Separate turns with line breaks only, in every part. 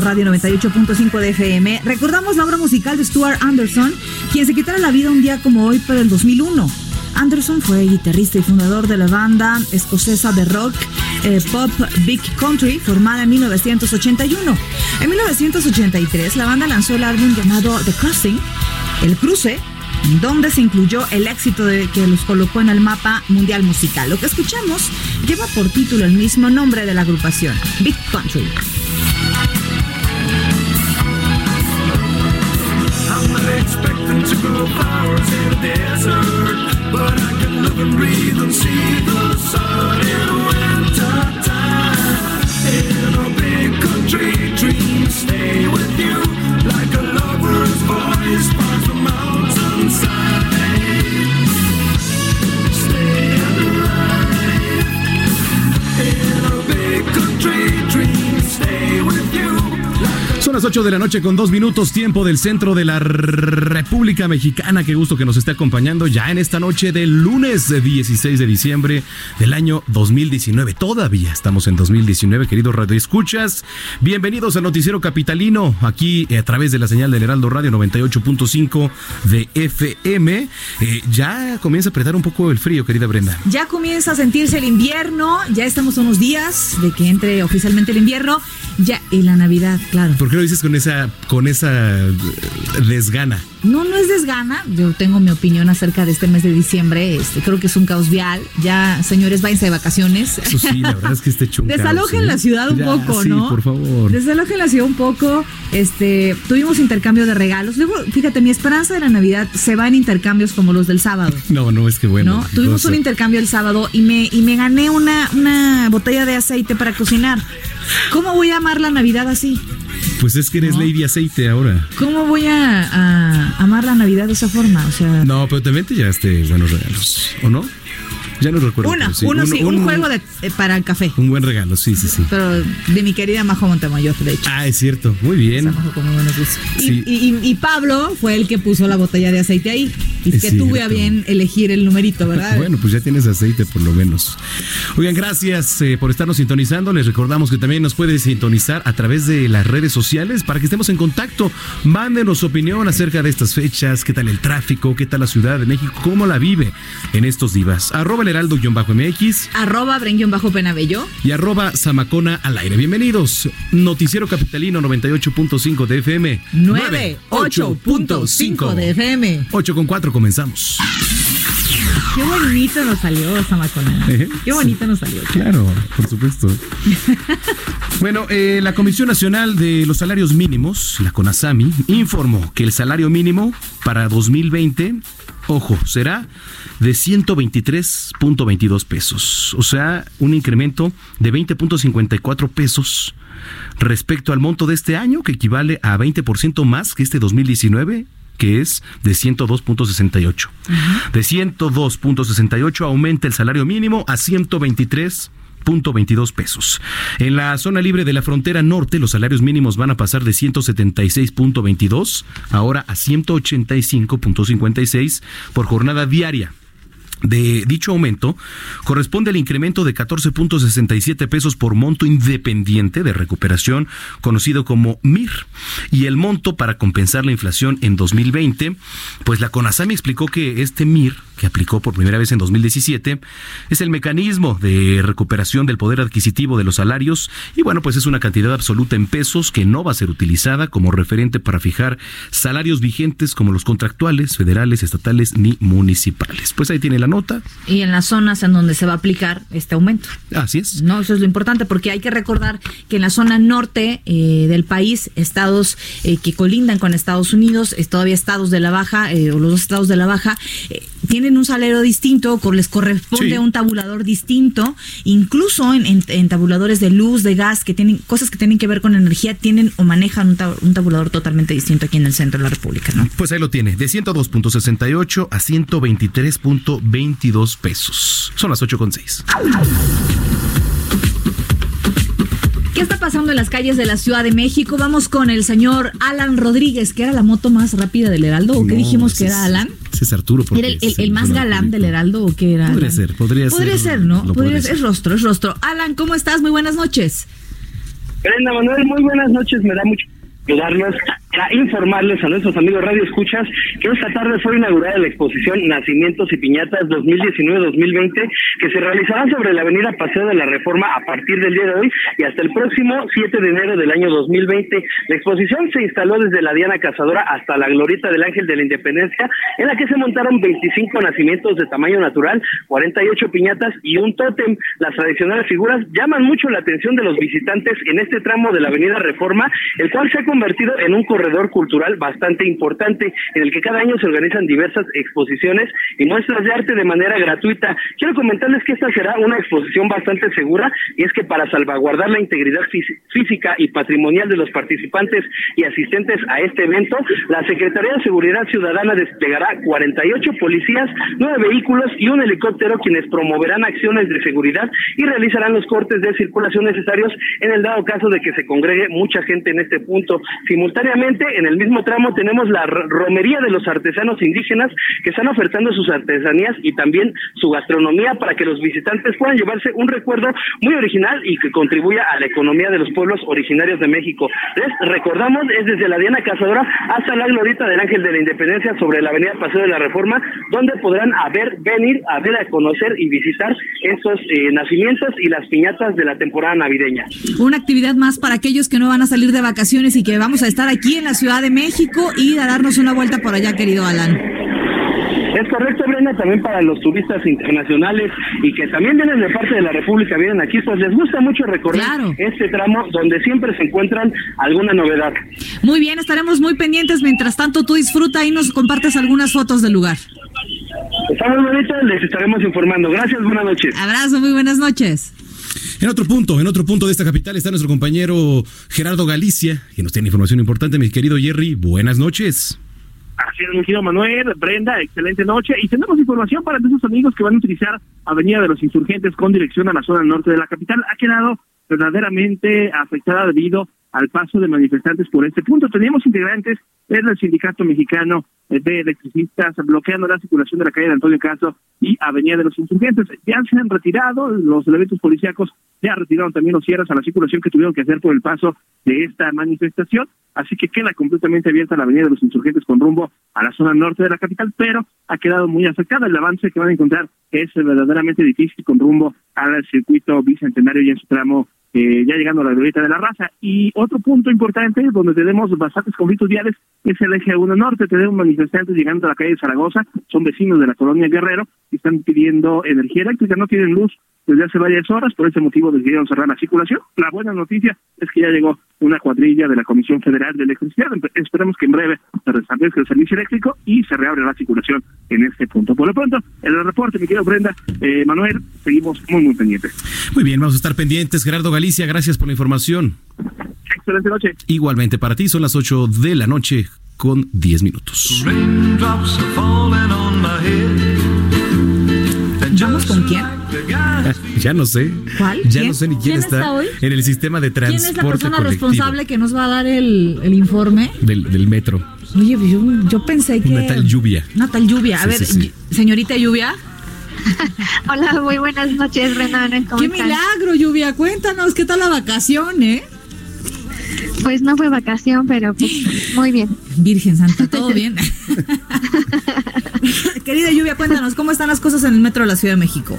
Radio 98.5 de FM recordamos la obra musical de Stuart Anderson, quien se quitara la vida un día como hoy pero el 2001. Anderson fue guitarrista y fundador de la banda escocesa de rock eh, pop Big Country, formada en 1981. En 1983, la banda lanzó el álbum llamado The Crossing, El Cruce, donde se incluyó el éxito de que los colocó en el mapa mundial musical. Lo que escuchamos lleva por título el mismo nombre de la agrupación, Big Country.
To grow flowers in a desert, but I can live and breathe and see the sun in winter time. In a big country dream, stay with you
Son las 8 de la noche con dos minutos, tiempo del centro de la República Mexicana. Qué gusto que nos esté acompañando ya en esta noche del lunes 16 de diciembre del año 2019. Todavía estamos en 2019, queridos Radio Escuchas. Bienvenidos al Noticiero Capitalino, aquí eh, a través de la señal del Heraldo Radio 98.5 de FM. Eh, ya comienza a apretar un poco el frío, querida Brenda.
Ya comienza a sentirse el invierno, ya estamos unos días de que entre oficialmente el invierno, ya y la Navidad, claro.
¿Por qué lo dices con esa, con esa eh, desgana?
No, no es desgana. Yo tengo mi opinión acerca de este mes de diciembre. Este, creo que es un caos vial. Ya, señores, váyanse de vacaciones.
Eso sí, la verdad es que este chungo.
Desalojen la ciudad un poco,
sí,
¿no?
por favor.
Desalojen la ciudad un poco. Este, tuvimos intercambio de regalos. Luego, fíjate, mi esperanza de la Navidad se va en intercambios como los del sábado.
No, no, es que bueno.
¿no? Tuvimos un intercambio el sábado y me, y me gané una, una botella de aceite para cocinar. ¿Cómo voy a amar la Navidad así?
Pues es que eres
No.
Lady Aceite ahora.
¿Cómo voy a, a amar la Navidad de esa forma? O sea,
No, pero también te llevaste buenos regalos, ¿o no? Ya no recuerdo.
una,
pero sí,
uno sí, un, juego de, eh, para el café.
Un buen regalo, sí, sí, sí.
Pero de mi querida Majo Montemayor, de hecho.
Ah, es cierto, muy bien.
Esa Majo con muy buenos gustos. Y,
Sí.
y- y- y Pablo fue el que puso la botella de aceite ahí. Y
Es
que tuve a bien elegir el numerito, ¿verdad?
Bueno, pues ya tienes aceite por lo menos. Oigan, gracias eh, por estarnos sintonizando. Les recordamos que también nos puede sintonizar a través de las redes sociales para que estemos en contacto. Mándenos su opinión acerca de estas fechas, qué tal el tráfico, qué tal la Ciudad de México, cómo la vive en estos divas. Arroba heraldo-mx
Arroba bajo penabello.
y arroba Zamacona al aire. Bienvenidos. Noticiero Capitalino 98.5 de FM.
98.5 de FM.
8 con 4 comenzamos.
Qué bonito nos salió, Samacona.
Ejé.
Qué bonito nos salió.
Claro, por supuesto. bueno, eh, la Comisión Nacional de los Salarios Mínimos, la CONASAMI, informó que el salario mínimo para 2020, ojo, será de 123.22 pesos. O sea, un incremento de 20.54 pesos respecto al monto de este año, que equivale a 20% más que este 2019 que es de 102.68. De 102.68 aumenta el salario mínimo a 123 veintidós pesos. En la zona libre de la frontera norte, los salarios mínimos van a pasar de 176.22 ahora a 185.56 por jornada diaria de dicho aumento corresponde al incremento de 14.67 pesos por monto independiente de recuperación conocido como MIR. Y el monto para compensar la inflación en 2020 pues la CONASAMI explicó que este MIR que aplicó por primera vez en 2017 es el mecanismo de recuperación del poder adquisitivo de los salarios y bueno pues es una cantidad absoluta en pesos que no va a ser utilizada como referente para fijar salarios vigentes como los contractuales federales estatales ni municipales. Pues ahí tiene la nota.
Y en las zonas en donde se va a aplicar este aumento.
Así es.
No, eso es lo importante, porque hay que recordar que en la zona norte eh, del país, estados eh, que colindan con Estados Unidos, todavía estados de la baja, eh, o los dos estados de la baja, tienen un salario distinto, les corresponde un tabulador distinto, incluso en, tabuladores de luz, de gas, que tienen cosas que tienen que ver con energía, tienen o manejan un, un tabulador totalmente distinto aquí en el centro de la República, ¿no?
Pues ahí lo tiene, de 102.68 a 123.20 22 pesos. Son las 8 con 6.
¿Qué está pasando en las calles de la Ciudad de México? Vamos con el señor Alan Rodríguez, que era la moto más rápida del Heraldo, ¿o qué dijimos que era Alan?
Ese es Arturo.
¿Era el, más galán del Heraldo o qué era?
Podría ser, podría,
ser. Podría ser, ¿no? Podría ser. Es rostro, es rostro. Alan, ¿cómo estás? Muy buenas noches.
Brenda Manuel, muy buenas noches. Me da mucho ayudarnos para informarles a nuestros amigos Radio Escuchas que esta tarde fue inaugurada la exposición Nacimientos y Piñatas 2019-2020 que se realizará sobre la avenida Paseo de la Reforma a partir del día de hoy y hasta el próximo 7 de enero del año 2020. La exposición se instaló desde la Diana Cazadora hasta la Glorieta del Ángel de la Independencia en la que se montaron 25 nacimientos de tamaño natural, 48 piñatas y un tótem. Las tradicionales figuras llaman mucho la atención de los visitantes en este tramo de la avenida Reforma, el cual se ha convertido en un corredor cultural bastante importante en el que cada año se organizan diversas exposiciones y muestras de arte de manera gratuita. Quiero comentarles que esta será una exposición bastante segura y es que para salvaguardar la integridad física y patrimonial de los participantes y asistentes a este evento, la Secretaría de Seguridad Ciudadana desplegará 48 policías, nueve vehículos y un helicóptero quienes promoverán acciones de seguridad y realizarán los cortes de circulación necesarios en el dado caso de que se congregue mucha gente en este punto. Simultáneamente, en el mismo tramo tenemos la romería de los artesanos indígenas que están ofertando sus artesanías y también su gastronomía para que los visitantes puedan llevarse un recuerdo muy original y que contribuya a la economía de los pueblos originarios de México. Les recordamos, es desde la Diana Cazadora hasta la Glorita del Ángel de la Independencia sobre la Avenida Paseo de la Reforma, donde podrán a ver, venir a ver, a conocer y visitar estos eh, nacimientos y las piñatas de la temporada navideña.
Una actividad más para aquellos que no van a salir de vacaciones y que vamos a estar aquí en la Ciudad de México y a darnos una vuelta por allá, querido Alan.
Es correcto, Brenda, también para los turistas internacionales y que también vienen de parte de la República, vienen aquí, pues les gusta mucho recorrer este tramo donde siempre se encuentran alguna novedad.
Muy bien, estaremos muy pendientes. Mientras tanto, tú disfruta y nos compartes algunas fotos del lugar.
Está muy bonito, les estaremos informando. Gracias, buenas noches.
Abrazo, muy buenas noches.
En otro punto, en otro punto de esta capital está nuestro compañero Gerardo Galicia, que nos tiene información importante, mi querido Jerry. Buenas noches.
Así Manuel, Brenda, excelente noche. Y tenemos información para esos amigos que van a utilizar Avenida de los Insurgentes con dirección a la zona norte de la capital. Ha quedado verdaderamente afectada debido al paso de manifestantes por este punto. Teníamos integrantes del Sindicato Mexicano de Electricistas bloqueando la circulación de la calle de Antonio Caso y Avenida de los Insurgentes. Ya se han retirado los elementos policíacos, ya retiraron también los cierres a la circulación que tuvieron que hacer por el paso de esta manifestación, así que queda completamente abierta la Avenida de los Insurgentes con rumbo a la zona norte de la capital, pero ha quedado muy afectada. El avance que van a encontrar es verdaderamente difícil con rumbo al circuito bicentenario y en su tramo eh, ya llegando a la glorieta de la raza. Y otro punto importante donde tenemos bastantes conflictos viales es el eje 1 norte. Tenemos manifestantes llegando a la calle de Zaragoza, son vecinos de la colonia Guerrero y están pidiendo energía eléctrica, no tienen luz desde hace varias horas, por ese motivo decidieron cerrar la circulación. La buena noticia es que ya llegó una cuadrilla de la Comisión Federal de Electricidad. Esperemos que en breve se restablezca el servicio eléctrico y se reabre la circulación en este punto. Por lo pronto, en el reporte, mi querido Brenda, eh, Manuel, seguimos muy, muy pendientes.
Muy bien, vamos a estar pendientes. Gerardo Galicia, gracias por la información.
Excelente noche.
Igualmente para ti, son las 8 de la noche con 10 minutos.
¿Vamos con quién?
Ya no sé.
¿Cuál?
Ya
¿Quién?
no sé ni quién,
¿Quién está hoy?
en el sistema de
¿Quién
transporte
es la persona
colectivo
responsable que nos va a dar el, el informe?
del, del metro.
Oye, yo, yo pensé que...
Una tal lluvia.
Una tal lluvia. A
Sí,
ver,
sí, sí.
ll- señorita Lluvia.
Hola, muy buenas noches, Renan. ¿Cómo
¡Qué
están?
milagro, Lluvia! Cuéntanos, ¿qué tal la vacación, eh?
Pues no fue vacación, pero pues, muy bien.
Virgen Santa, ¿todo bien? Querida Lluvia, cuéntanos, ¿cómo están las cosas en el metro de la Ciudad de México?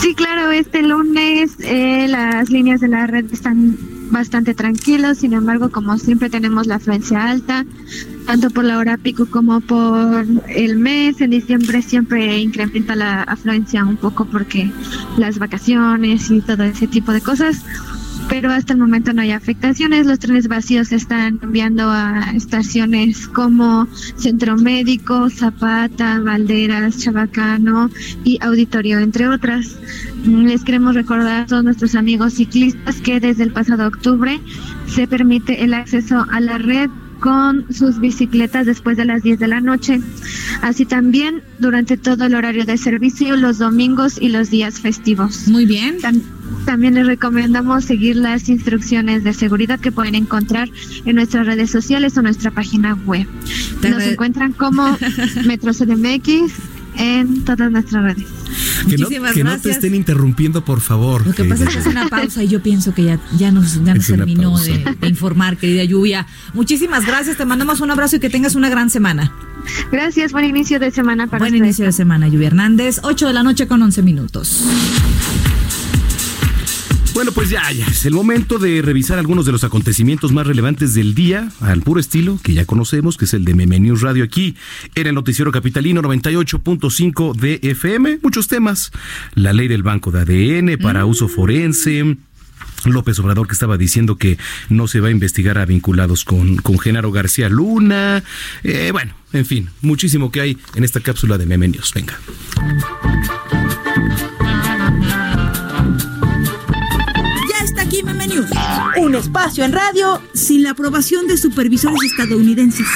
Sí, claro, este lunes eh, las líneas de la red están bastante tranquilos, sin embargo, como siempre tenemos la afluencia alta, tanto por la hora pico como por el mes. En diciembre siempre incrementa la afluencia un poco porque las vacaciones y todo ese tipo de cosas. Pero hasta el momento no hay afectaciones. Los trenes vacíos se están enviando a estaciones como Centro Médico, Zapata, Valderas, Chabacano y Auditorio, entre otras. Mm, Les queremos recordar a todos nuestros amigos ciclistas que desde el pasado octubre se permite el acceso a la red con sus bicicletas después de las 10 de la noche. Así también durante todo el horario de servicio, los domingos y los días festivos.
Muy bien.
También les recomendamos seguir las instrucciones de seguridad que pueden encontrar en nuestras redes sociales o nuestra página web.
Te
Nos encuentran como Metro CDMX en todas nuestras redes.
Que no,
Muchísimas
que no te
gracias.
estén interrumpiendo, por favor.
Lo que pasa es que es una pausa y yo pienso que ya, ya nos, ya nos terminó de, de informar, querida Lluvia. Muchísimas gracias, te mandamos un abrazo y que tengas una gran semana.
Gracias, buen inicio de semana para
Buen
ustedes.
inicio de semana, Lluvia Hernández. 8 de la noche con 11 minutos.
Bueno, pues ya, ya es el momento de revisar algunos de los acontecimientos más relevantes del día, al puro estilo que ya conocemos, que es el de Meme News Radio aquí, en el Noticiero Capitalino 98.5 de FM. Muchos temas. La ley del banco de ADN para uso forense. López Obrador que estaba diciendo que no se va a investigar a vinculados con, con Genaro García Luna. Eh, bueno, en fin, muchísimo que hay en esta cápsula de Meme News. Venga.
Un espacio en radio sin la aprobación de supervisores estadounidenses.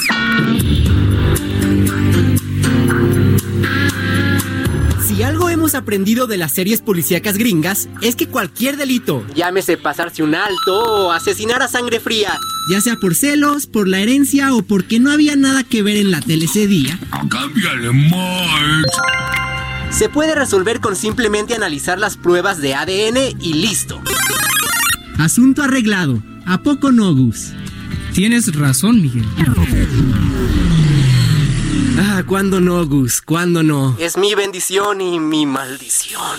Si algo hemos aprendido de las series policíacas gringas es que cualquier delito, llámese pasarse un alto o asesinar a sangre fría, ya sea por celos, por la herencia o porque no había nada que ver en la tele ese día,
Cámbiale, Mike.
se puede resolver con simplemente analizar las pruebas de ADN y listo. Asunto arreglado. ¿A poco no, Gus?
Tienes razón, Miguel.
Ah, ¿cuándo no, Gus? ¿Cuándo no? Es mi bendición y mi maldición.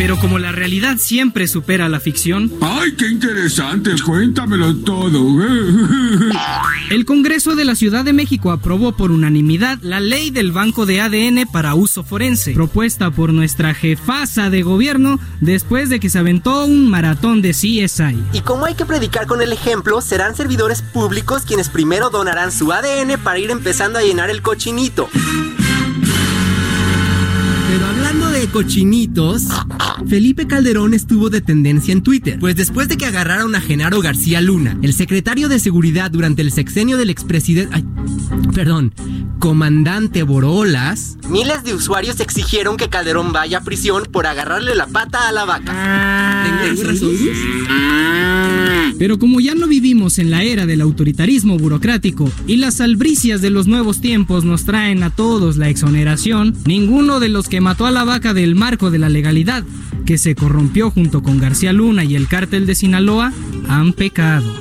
Pero como la realidad siempre supera la ficción,
Ay, qué interesante. Cuéntamelo todo.
el Congreso de la Ciudad de México aprobó por unanimidad la ley del banco de ADN para uso forense, propuesta por nuestra jefasa de gobierno después de que se aventó un maratón de CSI.
Y como hay que predicar con el ejemplo, serán servidores públicos quienes primero donarán su ADN para ir empezando a llenar el cochinito. Cochinitos, Felipe Calderón estuvo de tendencia en Twitter, pues después de que agarraron a Genaro García Luna, el secretario de seguridad durante el sexenio del expresidente, perdón, comandante Borolas, miles de usuarios exigieron que Calderón vaya a prisión por agarrarle la pata a la vaca. ¿Tengo razón?
Pero como ya no vivimos en la era del autoritarismo burocrático y las albricias de los nuevos tiempos nos traen a todos la exoneración, ninguno de los que mató a la vaca del marco de la legalidad, que se corrompió junto con García Luna y el cártel de Sinaloa, han pecado.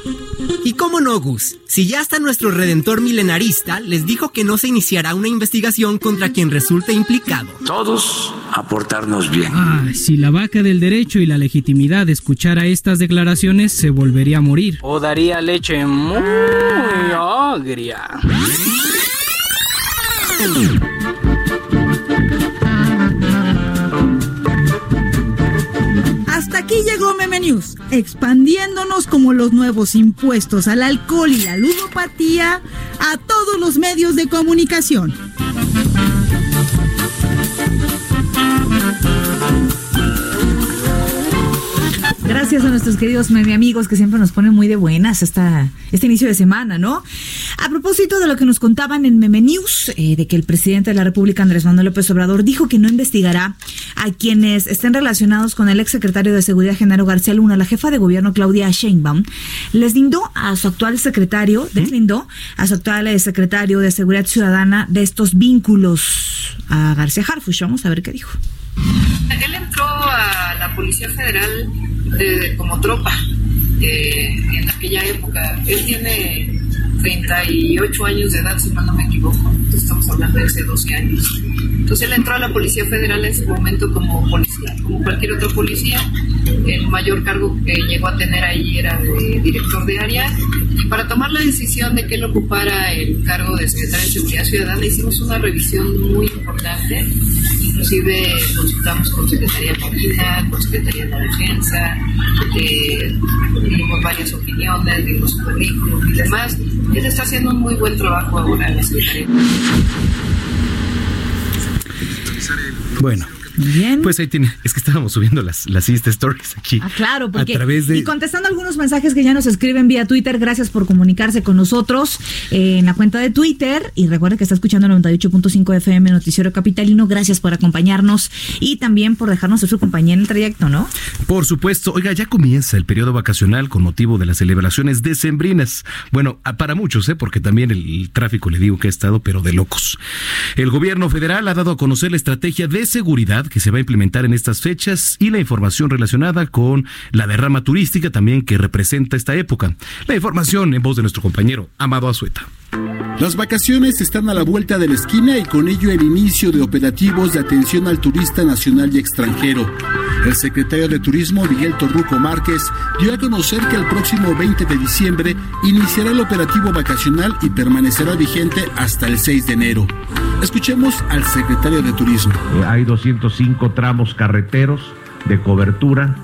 ¿Y cómo no, Gus? Si ya hasta nuestro redentor milenarista les dijo que no se iniciará una investigación contra quien resulte implicado.
Todos a portarnos bien.
Ah, si la vaca del derecho y la legitimidad escuchara estas declaraciones, se volvería a morir.
O daría leche muy agria.
Llegó Meme News, expandiéndonos como los nuevos impuestos al alcohol y la ludopatía a todos los medios de comunicación.
Gracias a nuestros queridos meme amigos que siempre nos ponen muy de buenas esta, este inicio de semana, ¿no? A propósito de lo que nos contaban en Meme News, eh, de que el presidente de la República, Andrés Manuel López Obrador, dijo que no investigará a quienes estén relacionados con el exsecretario de Seguridad Genaro García Luna, la jefa de gobierno Claudia Sheinbaum, les lindó a su actual secretario, deslindó a su actual eh, secretario de Seguridad Ciudadana de estos vínculos a García Harfuch. Vamos a ver qué dijo.
Él entró a la Policía Federal eh, como tropa eh, en aquella época. Él tiene 38 años de edad, si mal no me equivoco. Estamos hablando de hace 12 años. Entonces él entró a la Policía Federal en su momento como policía, como cualquier otro policía. El mayor cargo que llegó a tener ahí era de director de área. Y para tomar la decisión de que él ocupara el cargo de secretario de Seguridad Ciudadana hicimos una revisión muy importante. Inclusive consultamos con Secretaría de Marina, con Secretaría de Defensa, eh, varias opiniones, dimos su currículum y demás. Él está haciendo un muy buen trabajo ahora en la Secretaría.
Bueno.
Bien.
Pues ahí tiene, es que estábamos subiendo las, las Stories aquí.
Ah, claro, porque
A través de...
y contestando algunos mensajes que ya nos escriben vía Twitter, gracias por comunicarse con nosotros eh, en la cuenta de Twitter y recuerda que está escuchando 98.5 FM Noticiero Capitalino, gracias por acompañarnos y también por dejarnos ser su compañía en el trayecto, ¿no?
Por supuesto, oiga, ya comienza el periodo vacacional con motivo de las celebraciones decembrinas. Bueno, para muchos, ¿eh? porque también el tráfico le digo que ha estado, pero de locos. El gobierno federal ha dado a conocer la estrategia de seguridad que se va a implementar en estas fechas y la información relacionada con la derrama turística también que representa esta época. La información en voz de nuestro compañero Amado Azueta.
Las vacaciones están a la vuelta de la esquina y con ello el inicio de operativos de atención al turista nacional y extranjero. El secretario de Turismo, Miguel Torruco Márquez, dio a conocer que el próximo 20 de diciembre iniciará el operativo vacacional y permanecerá vigente hasta el 6 de enero. Escuchemos al secretario de Turismo.
Eh, hay 205 tramos carreteros de cobertura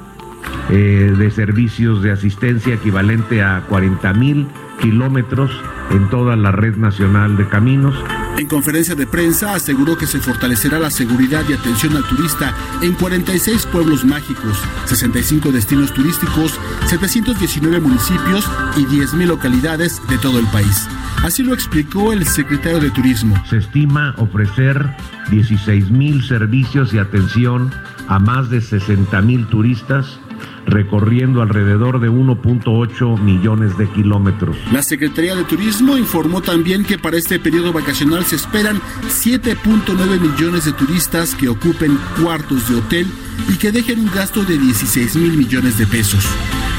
eh, de servicios de asistencia equivalente a 40 mil kilómetros en toda la red nacional de caminos.
En conferencia de prensa aseguró que se fortalecerá la seguridad y atención al turista en 46 pueblos mágicos, 65 destinos turísticos, 719 municipios y 10.000 localidades de todo el país. Así lo explicó el secretario de Turismo.
Se estima ofrecer 16 mil servicios y atención a más de 60 mil turistas recorriendo alrededor de 1.8 millones de kilómetros.
La Secretaría de Turismo informó también que para este periodo vacacional se esperan 7.9 millones de turistas que ocupen cuartos de hotel y que dejen un gasto de 16 mil millones de pesos.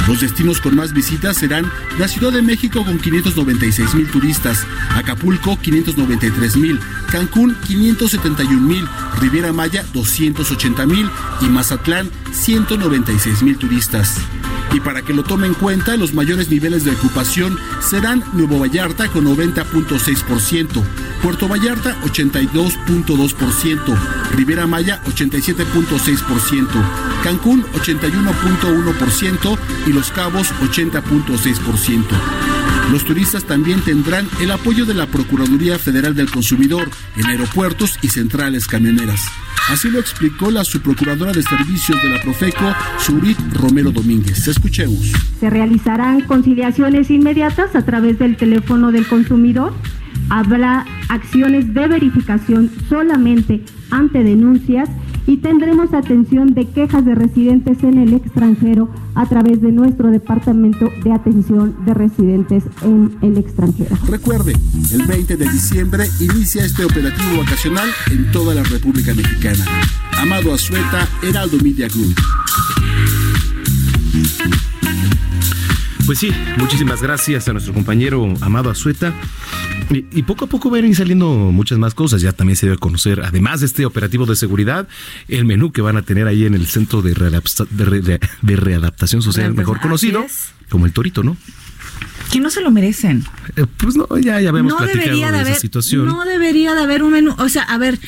Los destinos con más visitas serán la Ciudad de México con 596 mil turistas, Acapulco 593 mil, Cancún 571 mil, Riviera Maya 280 mil y Mazatlán 196 mil turistas. Y para que lo tome en cuenta, los mayores niveles de ocupación serán Nuevo Vallarta con 90.6%, Puerto Vallarta 82.2%, Riviera Maya 87.6%, Cancún 81.1% y Los Cabos 80.6%. Los turistas también tendrán el apoyo de la Procuraduría Federal del Consumidor en aeropuertos y centrales camioneras. Así lo explicó la subprocuradora de servicios de la Profeco, Surit Romero Domínguez. Escuchemos.
Se realizarán conciliaciones inmediatas a través del teléfono del consumidor. Habrá acciones de verificación solamente ante denuncias y tendremos atención de quejas de residentes en el extranjero a través de nuestro departamento de atención de residentes en el extranjero.
Recuerde, el 20 de diciembre inicia este operativo vacacional en toda la República Mexicana. Amado Azueta, Heraldo Media Group.
Pues sí, muchísimas gracias a nuestro compañero Amado Azueta. Y, y poco a poco van a ir saliendo muchas más cosas. Ya también se debe conocer, además de este operativo de seguridad, el menú que van a tener ahí en el Centro de, Readapta- de Re- de- de Readaptación Social, mejor conocido
es.
Como el Torito, ¿no?
Que no se lo merecen.
Eh, pues no, ya, ya habíamos
no
platicado
debería
de,
de
esa
haber,
situación.
No debería de haber un menú. O sea, a ver,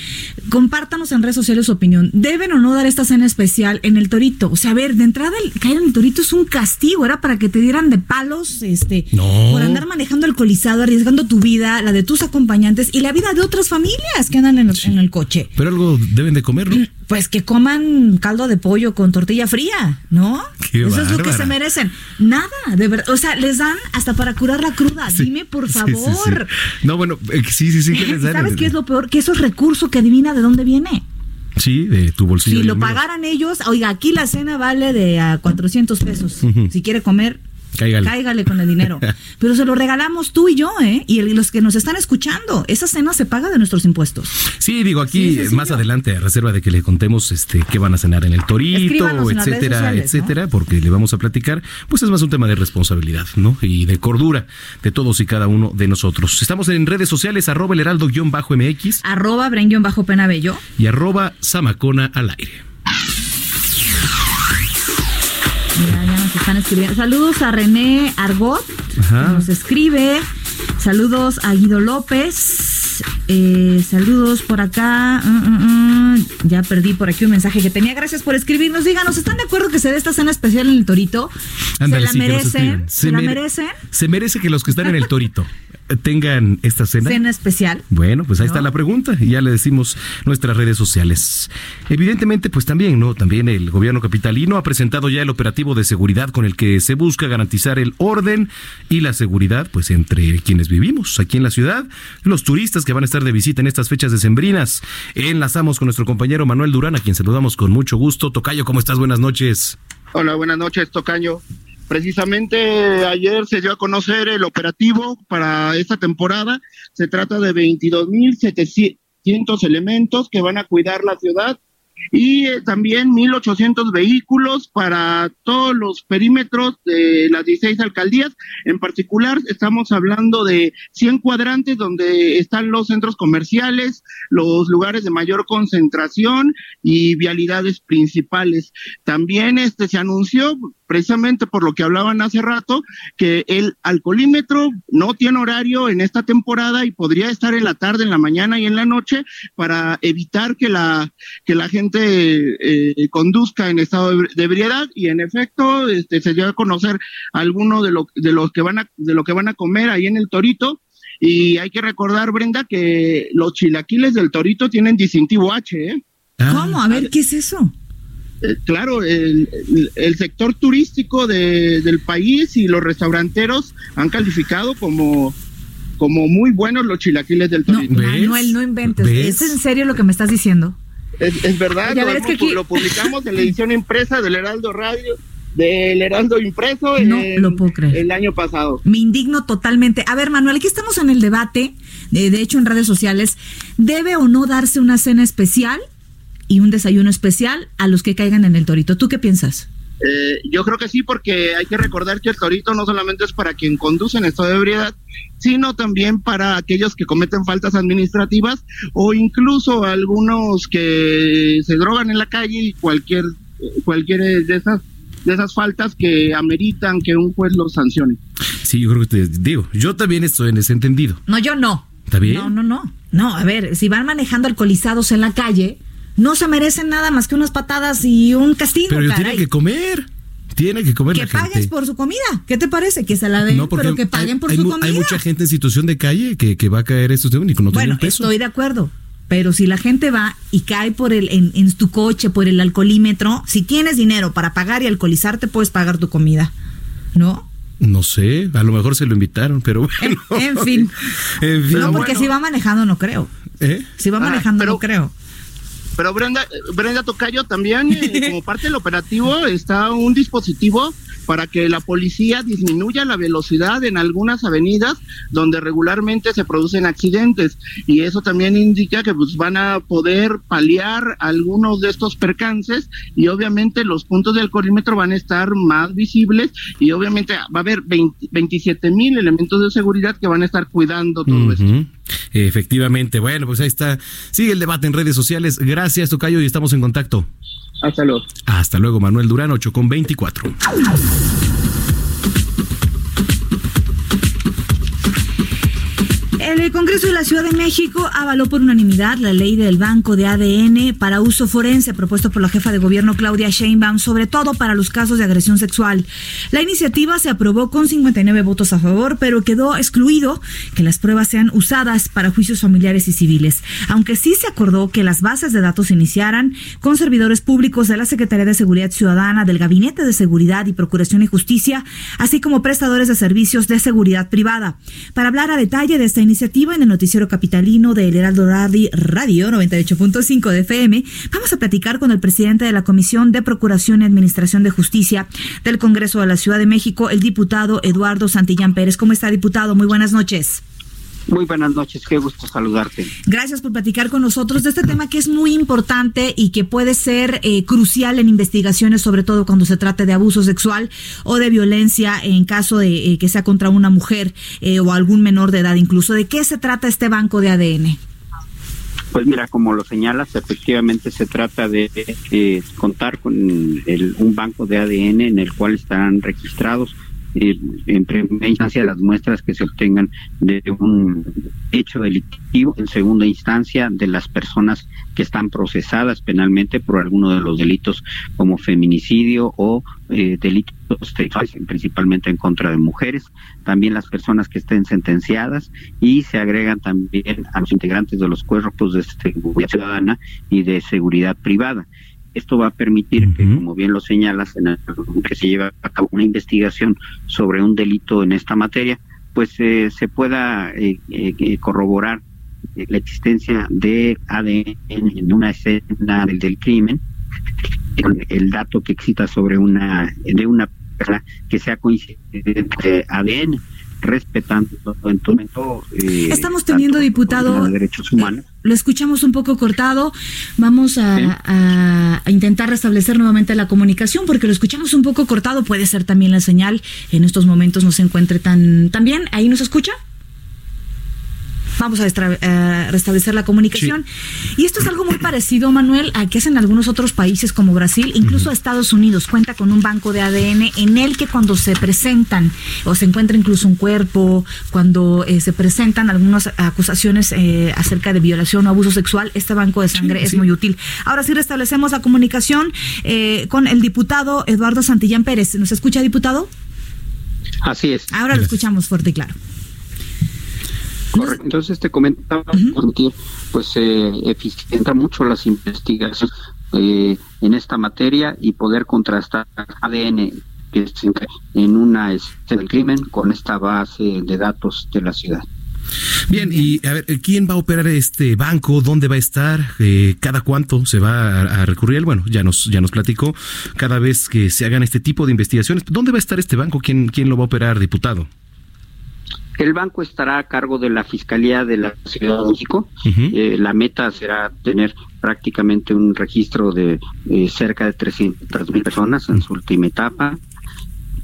compártanos en redes sociales su opinión. ¿Deben o no dar esta cena especial en el Torito? O sea, a ver, de entrada el caer en el Torito es un castigo. Era para que te dieran de palos, este,
No.
por andar manejando alcoholizado, arriesgando tu vida, la de tus acompañantes y la vida de otras familias que andan en, el- en el coche.
Pero algo deben de comer, ¿no?
pues que coman caldo de pollo con tortilla fría, ¿no?
Qué
Eso es lo que se merecen. Nada, de verdad. O sea, les dan hasta para curar la cruda. Dime, por
Sí, sí, sí.
favor.
No, bueno, eh, sí, sí, sí. que les dan
¿Sabes qué es lo peor? Que eso es recurso que adivina de dónde viene.
Sí, de tu bolsillo.
Si lo
mío.
pagaran ellos, oiga, aquí la cena vale de a 400 pesos. Si quiere comer,
Cáigale.
con el dinero. Pero se lo regalamos tú y yo, ¿eh? Y los que nos están escuchando. Esa cena se paga de nuestros impuestos.
Sí, digo, aquí
Sí, sí, sí,
más adelante, a reserva de que le contemos este qué van a cenar en el torito,
Escríbanos
etcétera, etcétera, porque le vamos a platicar, pues es más un tema de responsabilidad, ¿no? Y de cordura de todos y cada uno de nosotros. Estamos en redes sociales, arroba el heraldo-mx
Arroba Brenguión bajo pena bello.
y arroba zamacona al aire.
Están escribiendo. Saludos a René Argot,
Ajá.
que nos escribe. Saludos a Guido López. Eh, saludos por acá. Mm, mm, mm. Ya perdí por aquí un mensaje que tenía. Gracias por escribirnos. Díganos, ¿están de acuerdo que se dé esta cena especial en el Torito?
Ándale,
¿Se la merecen? ¿Se, la
mere-
merecen?
Se merece que los que están en el torito tengan esta cena.
Cena especial.
Bueno, pues ahí está la pregunta y ya le decimos nuestras redes sociales. Evidentemente, pues también, ¿no? También el gobierno capitalino ha presentado ya el operativo de seguridad con el que se busca garantizar el orden y la seguridad, pues entre quienes vivimos aquí en la ciudad, los turistas que van a estar de visita en estas fechas decembrinas. Enlazamos con nuestro compañero Manuel Durán, a quien saludamos con mucho gusto. Tocayo, ¿cómo estás? Buenas noches.
Hola, buenas noches, Tocaño. Precisamente ayer se dio a conocer el operativo para esta temporada. Se trata de 22.700 elementos que van a cuidar la ciudad y eh, también 1.800 vehículos para todos los perímetros de las 16 alcaldías. En particular, estamos hablando de 100 cuadrantes donde están los centros comerciales, los lugares de mayor concentración y vialidades principales. También este se anunció precisamente por lo que hablaban hace rato, que el alcoholímetro no tiene horario en esta temporada y podría estar en la tarde, en la mañana y en la noche para evitar que la que la gente eh, conduzca en estado de, ebriedad y en efecto este se dio a conocer alguno de lo de los que van a de lo que van a comer ahí en el Torito y hay que recordar Brenda que los chilaquiles del Torito tienen distintivo H, ¿eh?
¿Cómo? A ver, ¿qué es eso?
Eh, claro, el, sector turístico de- del país y los restauranteros han calificado como, como muy buenos los chilaquiles del Torito.
Manuel, no inventes.
¿Ves?
¿Es en serio lo que me estás diciendo?
Es, es verdad,
Oye, a
lo,
ver, es que aquí-
lo publicamos en la edición impresa del Heraldo Radio, del Heraldo impreso
No lo puedo creer.
el año pasado.
Me indigno totalmente. A ver, Manuel, aquí estamos en el debate, de, de hecho en redes sociales, ¿debe o no darse una cena especial y un desayuno especial a los que caigan en el torito? ¿Tú qué piensas?
Eh, yo creo que sí, porque hay que recordar que el torito no solamente es para quien conduce en estado de ebriedad, sino también para aquellos que cometen faltas administrativas o incluso algunos que se drogan en la calle y cualquier cualquier de esas de esas faltas que ameritan que un juez los sancione.
Sí, yo creo que te digo, yo también estoy en ese entendido.
No, yo no.
¿Está bien?
No, no, no. No, a ver, si van manejando alcoholizados en la calle, no se merecen nada más que unas patadas y un castigo,
Pero
caray.
tiene que comer. Tiene que comer
Que
la
pagues
gente.
por su comida. ¿Qué te parece? Que se la den,
No, porque
pero que paguen
hay,
por
hay
su
mu-
comida.
hay mucha gente en situación de calle que, que va a caer esto y no tiene
Bueno,
peso.
estoy de acuerdo. Pero si la gente va y cae por el, en, en tu coche, por el alcoholímetro, si tienes dinero para pagar y alcoholizarte, puedes pagar tu comida. ¿No?
No sé, a lo mejor se lo invitaron, pero bueno.
En fin.
En fin.
no, porque si va manejando, no creo.
¿Eh?
Si va
Ah,
manejando,
pero-
no creo.
Pero Brenda, Brenda Tocayo también, eh, como parte del operativo, está un dispositivo para que la policía disminuya la velocidad en algunas avenidas donde regularmente se producen accidentes. Y eso también indica que pues, van a poder paliar algunos de estos percances y obviamente los puntos de alcoholímetro van a estar más visibles y obviamente va a haber 20 27 mil elementos de seguridad que van a estar cuidando todo esto.
Efectivamente. Bueno, pues ahí está. Sigue el debate en redes sociales. Gracias, Tocayo, y estamos en contacto.
Hasta luego.
Hasta luego, Manuel Durán, 8 con 24.
El Congreso de la Ciudad de México avaló por unanimidad la ley del banco de ADN para uso forense propuesto por la jefa de gobierno Claudia Sheinbaum, sobre todo para los casos de agresión sexual. La iniciativa se aprobó con 59 votos a favor, pero quedó excluido que las pruebas sean usadas para juicios familiares y civiles, aunque sí se acordó que las bases de datos iniciaran con servidores públicos de la Secretaría de Seguridad Ciudadana, del Gabinete de Seguridad y Procuración y Justicia, así como prestadores de servicios de seguridad privada. Para hablar a detalle de esta iniciativa en el noticiero capitalino del Heraldo Radi- Radio 98.5 de FM, vamos a platicar con el presidente de la Comisión de Procuración y Administración de Justicia del Congreso de la Ciudad de México, el diputado Eduardo Santillán Pérez. ¿Cómo está, diputado? Muy buenas noches.
Muy buenas noches, qué gusto saludarte.
Gracias por platicar con nosotros de este tema que es muy importante y que puede ser eh, crucial en investigaciones, sobre todo cuando se trate de abuso sexual o de violencia en caso de eh, que sea contra una mujer eh, o algún menor de edad incluso. ¿De qué se trata este banco de ADN?
Pues mira, como lo señalas, efectivamente se trata de eh, contar con el- un banco de ADN en el cual estarán registrados eh, en primera instancia las muestras que se obtengan de un hecho delictivo, en segunda instancia de las personas que están procesadas penalmente por alguno de los delitos como feminicidio o eh, delitos sexuales, principalmente en contra de mujeres, también las personas que estén sentenciadas y se agregan también a los integrantes de los cuerpos de seguridad ciudadana y de seguridad privada. Esto va a permitir que, como bien lo señalas, en el, que se lleve a cabo una investigación sobre un delito en esta materia, pues eh, se pueda eh, eh, eh, corroborar eh, la existencia de ADN en una escena del, del crimen, el, el dato que exista sobre una de una persona que sea coincidente de ADN, respetando en todo momento eh,
Estamos teniendo, diputado,
derechos humanos.
Lo escuchamos un poco cortado. Vamos a,
Sí.
a- a intentar restablecer nuevamente la comunicación porque lo escuchamos un poco cortado. Puede ser también la señal en estos momentos no se encuentre tan, tan bien. ¿Ahí nos escucha? Vamos a eh, restablecer la comunicación. Y esto es algo muy parecido, Manuel, a que hacen algunos otros países como Brasil, incluso Estados Unidos cuenta con un banco de ADN en el que cuando se presentan o se encuentra incluso un cuerpo, cuando eh, se presentan algunas acusaciones eh, acerca de violación o abuso sexual, este banco de sangre es muy útil. Ahora sí restablecemos la comunicación eh, con el diputado Eduardo Santillán Pérez. ¿Nos escucha, diputado?
Así es.
Ahora lo escuchamos fuerte y claro.
Correcto. Entonces te comentaba pues eh, eficienta mucho las investigaciones eh, en esta materia y poder contrastar ADN que enca- en una escena del crimen con esta base de datos de la ciudad.
Bien, y a ver, ¿quién va a operar este banco? ¿Dónde va a estar? Eh, ¿Cada cuánto se va a, a recurrir? Bueno, ya nos, ya nos platicó. Cada vez que se hagan este tipo de investigaciones, ¿dónde va a estar este banco? ¿Quién, quién lo va a operar, diputado?
El banco estará a cargo de la Fiscalía de la Ciudad de México. Eh, la meta será tener prácticamente un registro de eh, cerca de 300 mil personas en su última etapa.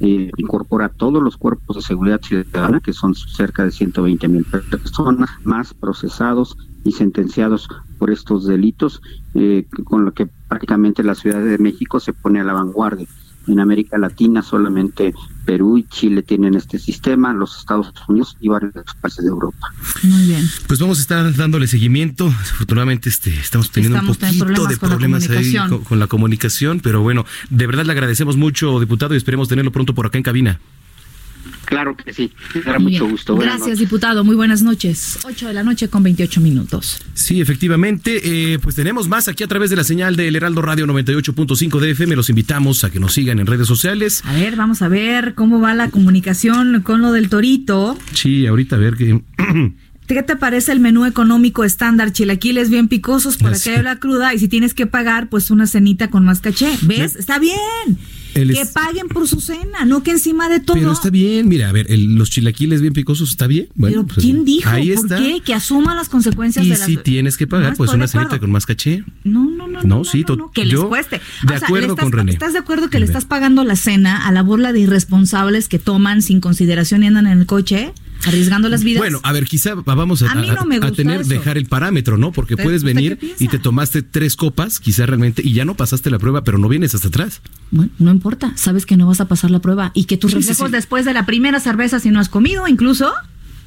Eh, incorpora todos los cuerpos de seguridad ciudadana, que son cerca de 120 mil personas, más procesados y sentenciados por estos delitos, eh, con lo que prácticamente la Ciudad de México se pone a la vanguardia. En América Latina solamente Perú y Chile tienen este sistema, los Estados Unidos y varios países de Europa.
Muy bien.
Pues vamos a estar dándole seguimiento. Desafortunadamente este, estamos teniendo
Estamos
un poquito
problemas
de
con la
problemas ahí con la comunicación, pero bueno, de verdad le agradecemos mucho, diputado, y esperemos tenerlo pronto por acá en cabina.
Claro que sí,
Muy
mucho gusto. Buenas
Gracias, diputado. Muy buenas noches. 8 de la noche con 28 minutos.
Sí, efectivamente, eh, pues tenemos más aquí a través de la señal del Heraldo Radio 98.5 de FM. Los invitamos a que nos sigan en redes sociales.
A ver, vamos a ver cómo va la comunicación con lo del torito.
Sí, ahorita a ver que...
¿Qué te parece el menú económico estándar? Chilaquiles bien picosos para
Sí.
que haya la cruda y si tienes que pagar, pues una cenita con más caché. ¿Ves? Está bien.
El
que
es-
paguen por su cena, no que encima de todo.
Pero está bien, mira, a ver, el- los chilaquiles bien picosos, ¿está bien? Bueno,
Pero
pues,
¿quién dijo?
Ahí
¿Por
está.
qué? Que asuman las consecuencias
Y
de las...
si tienes que pagar,
No
pues una cenita con más caché.
No, no, no.
No, sí, to-
que les
yo
cueste.
de
O sea,
acuerdo
estás-
con René.
¿Estás de acuerdo que le estás pagando la cena a la burla de irresponsables que toman sin consideración y andan en el coche arriesgando las vidas?
Bueno, a ver, quizá vamos a,
A no
a tener,
eso.
dejar el parámetro, ¿no? Porque
¿Usted-
puedes venir y te tomaste tres copas, quizá realmente, y ya no pasaste la prueba, pero no vienes hasta atrás.
Bueno, no importa, sabes que no vas a pasar la prueba y que tus
Sí,
reflejos
sí.
después de la primera cerveza, si no has comido, incluso,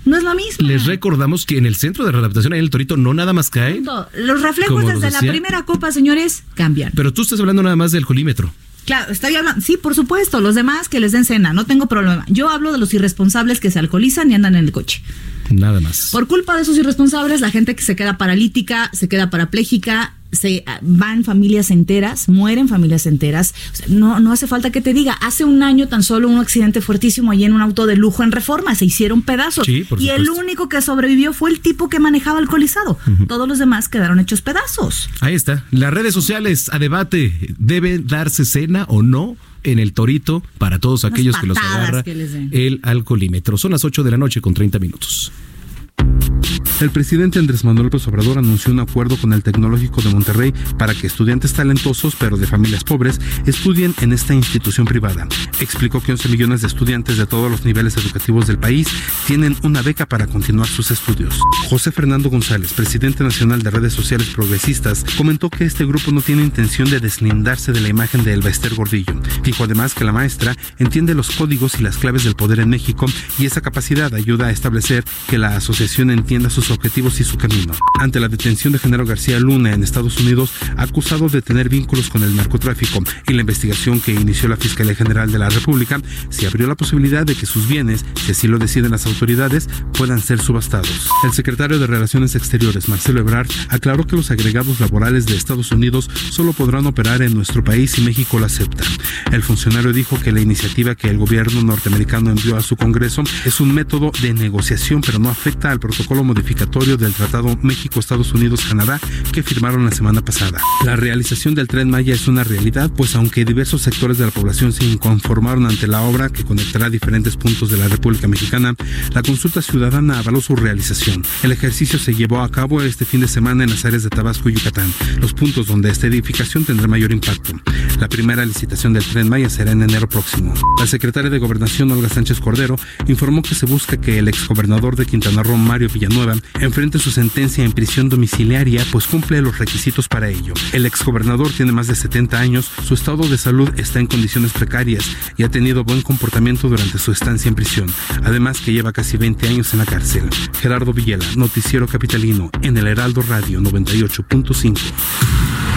No es lo mismo.
Les recordamos que en el centro de readaptación ahí en el Torito no nada más cae.
Los reflejos desde la primera copa, señores, cambian.
Pero tú estás hablando nada más del colímetro.
Claro, estoy hablando, sí, por supuesto, los demás que les den cena, no tengo problema. Yo hablo de los irresponsables que se alcoholizan y andan en el coche.
Nada más.
Por culpa de esos irresponsables, la gente que se queda paralítica, se queda parapléjica, se ah, van familias enteras, mueren familias enteras. O sea, no, no hace falta que te diga, hace un año tan solo un accidente fuertísimo allí en un auto de lujo en reforma, se hicieron pedazos.
Sí, por
y el único que sobrevivió fue el tipo que manejaba alcoholizado. Todos los demás quedaron hechos pedazos.
Ahí está. Las redes sociales a debate. ¿Debe darse cena o no? En el torito para todos
Unas
aquellos que los agarra
que
el alcoholímetro. Son las 8 de la noche con 30 minutos.
El presidente Andrés Manuel López Obrador anunció un acuerdo con el Tecnológico de Monterrey para que estudiantes talentosos pero de familias pobres estudien en esta institución privada. Explicó que 11 millones de estudiantes de todos los niveles educativos del país tienen una beca para continuar sus estudios. José Fernando González, presidente nacional de redes sociales progresistas, comentó que este grupo no tiene intención de deslindarse de la imagen de Elba Ester Gordillo. Dijo además que la maestra entiende los códigos y las claves del poder en México y esa capacidad ayuda a establecer que la asociación entienda sus objetivos y su camino. Ante la detención de Genaro García Luna en Estados Unidos, acusado de tener vínculos con el narcotráfico y la investigación que inició la Fiscalía General de la República, se abrió la posibilidad de que sus bienes, si así lo deciden las autoridades, puedan ser subastados. El secretario de Relaciones Exteriores, Marcelo Ebrard, aclaró que los agregados laborales de Estados Unidos solo podrán operar en nuestro país si México lo acepta. El funcionario dijo que la iniciativa que el gobierno norteamericano envió a su Congreso es un método de negociación, pero no afecta al protocolo modificatorio del Tratado México-Estados Unidos-Canadá que firmaron la semana pasada. La realización del tren Maya es una realidad, pues aunque diversos sectores de la población se inconformaron ante la obra que conectará diferentes puntos de la República Mexicana, la consulta ciudadana avaló su realización. El ejercicio se llevó a cabo este fin de semana en las áreas de Tabasco y Yucatán, los puntos donde esta edificación tendrá mayor impacto. La primera licitación del tren Maya será en enero próximo. La secretaria de Gobernación, Olga Sánchez Cordero, informó que se busca que el exgobernador de Quintana Roo, Mario Villanueva, enfrente su sentencia en prisión domiciliaria, pues cumple los requisitos para ello. El exgobernador tiene más de 70 años, su estado de salud está en condiciones precarias y ha tenido buen comportamiento durante su estancia en prisión, además que lleva casi 20 años en la cárcel. Gerardo Villela, Noticiero Capitalino, en el Heraldo Radio 98.5.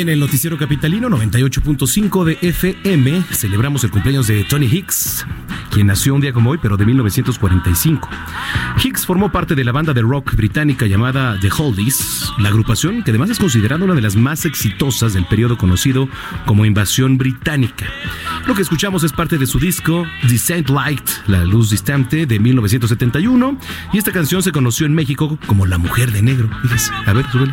En el Noticiero Capitalino 98.5 de FM celebramos el cumpleaños de Tony Hicks, quien nació un día como hoy, pero de 1945. Hicks formó parte de la banda de rock británica llamada The Holdies, la agrupación que además es considerada una de las más exitosas del periodo conocido como Invasión Británica. Lo que escuchamos es parte de su disco Descent Light, la luz distante de 1971, y esta canción se conoció en México como La Mujer de Negro. Fíjese, a ver, súbele.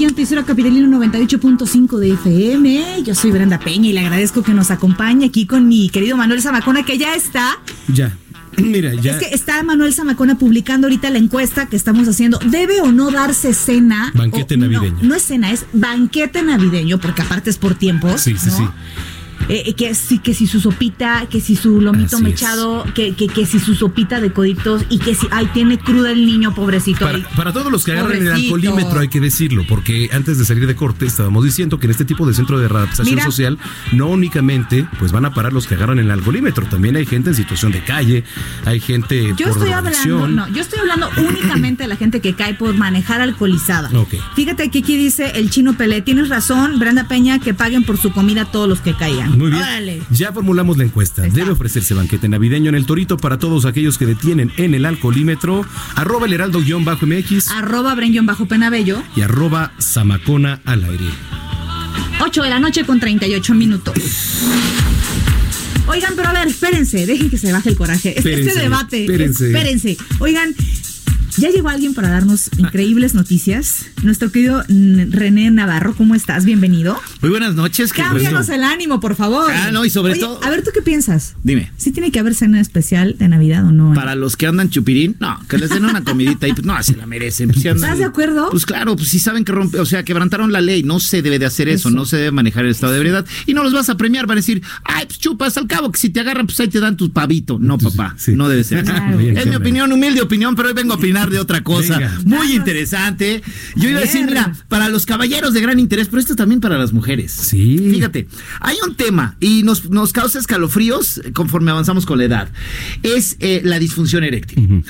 Aquí en Noticiero Capitalino 98.5 de FM. Yo soy Brenda Peña y le agradezco que nos acompañe aquí con mi querido Manuel Zamacona, que ya está.
Ya. Mira, ya.
Es que está Manuel Zamacona publicando ahorita la encuesta que estamos haciendo. ¿Debe o no darse cena?
Banquete
O- no,
navideño.
No, es cena, es banquete navideño, porque aparte es por tiempos.
Sí, sí,
¿no?
sí.
Eh, eh, que, si, que si su sopita, que si su lomito
Así
mechado, que, que, que si su sopita de coditos y que si, ay, tiene cruda el niño, pobrecito.
Para, todos los que agarran el alcoholímetro hay que decirlo, porque antes de salir de corte estábamos diciendo que en este tipo de centro de readaptación
Mira.
social no únicamente pues van a parar los que agarran el alcoholímetro, también hay gente en situación de calle, hay gente
Yo
por
estoy hablando, no, yo estoy hablando únicamente de la gente que cae por manejar alcoholizada.
Ok.
Fíjate que aquí dice el chino Pelé, tienes razón, Brenda Peña, que paguen por su comida todos los que caigan.
Muy bien.
Órale.
Ya formulamos la encuesta. Debe ofrecerse banquete navideño en el Torito para todos aquellos que detienen en el alcoholímetro. Arroba el heraldo-mx
Arroba Brenguión bajo Penabello,
y arroba Zamacona al aire.
8 de la noche con 38 minutos. Oigan, pero a ver, espérense, dejen que se baje el coraje. Este-
Espérense,
este debate,
espérense.
espérense. Oigan, ya llegó alguien para darnos increíbles noticias. Nuestro querido René Navarro, ¿cómo estás? Bienvenido.
Muy buenas noches.
Cámbianos el ánimo, por favor.
Ah, no, y sobre
Oye,
todo-
A ver, ¿tú qué piensas?
Dime.
¿Sí tiene que haber cena especial de Navidad o no?
Para los que andan chupirín, no, que les den una comidita y pues no, se la merecen. Pues, si andan-
¿Estás de acuerdo?
Pues claro, pues si saben que rompe, o sea, quebrantaron la ley, no se debe de hacer eso,
Eso.
no se debe manejar el estado de ebriedad y no los vas a premiar, van a decir, ay, pues chupas, al cabo que si te agarran, pues ahí te dan tu pavito. No, papá, no debe ser. así.
Claro.
Es mi opinión, humilde opinión, pero hoy vengo a opinar de otra cosa
Venga.
muy interesante. Yo iba a decir, mira, para los caballeros de gran interés, pero esto también para las mujeres.
Sí.
Fíjate, hay un tema y nos, nos causa escalofríos conforme avanzamos con la edad. Es eh, la disfunción eréctil.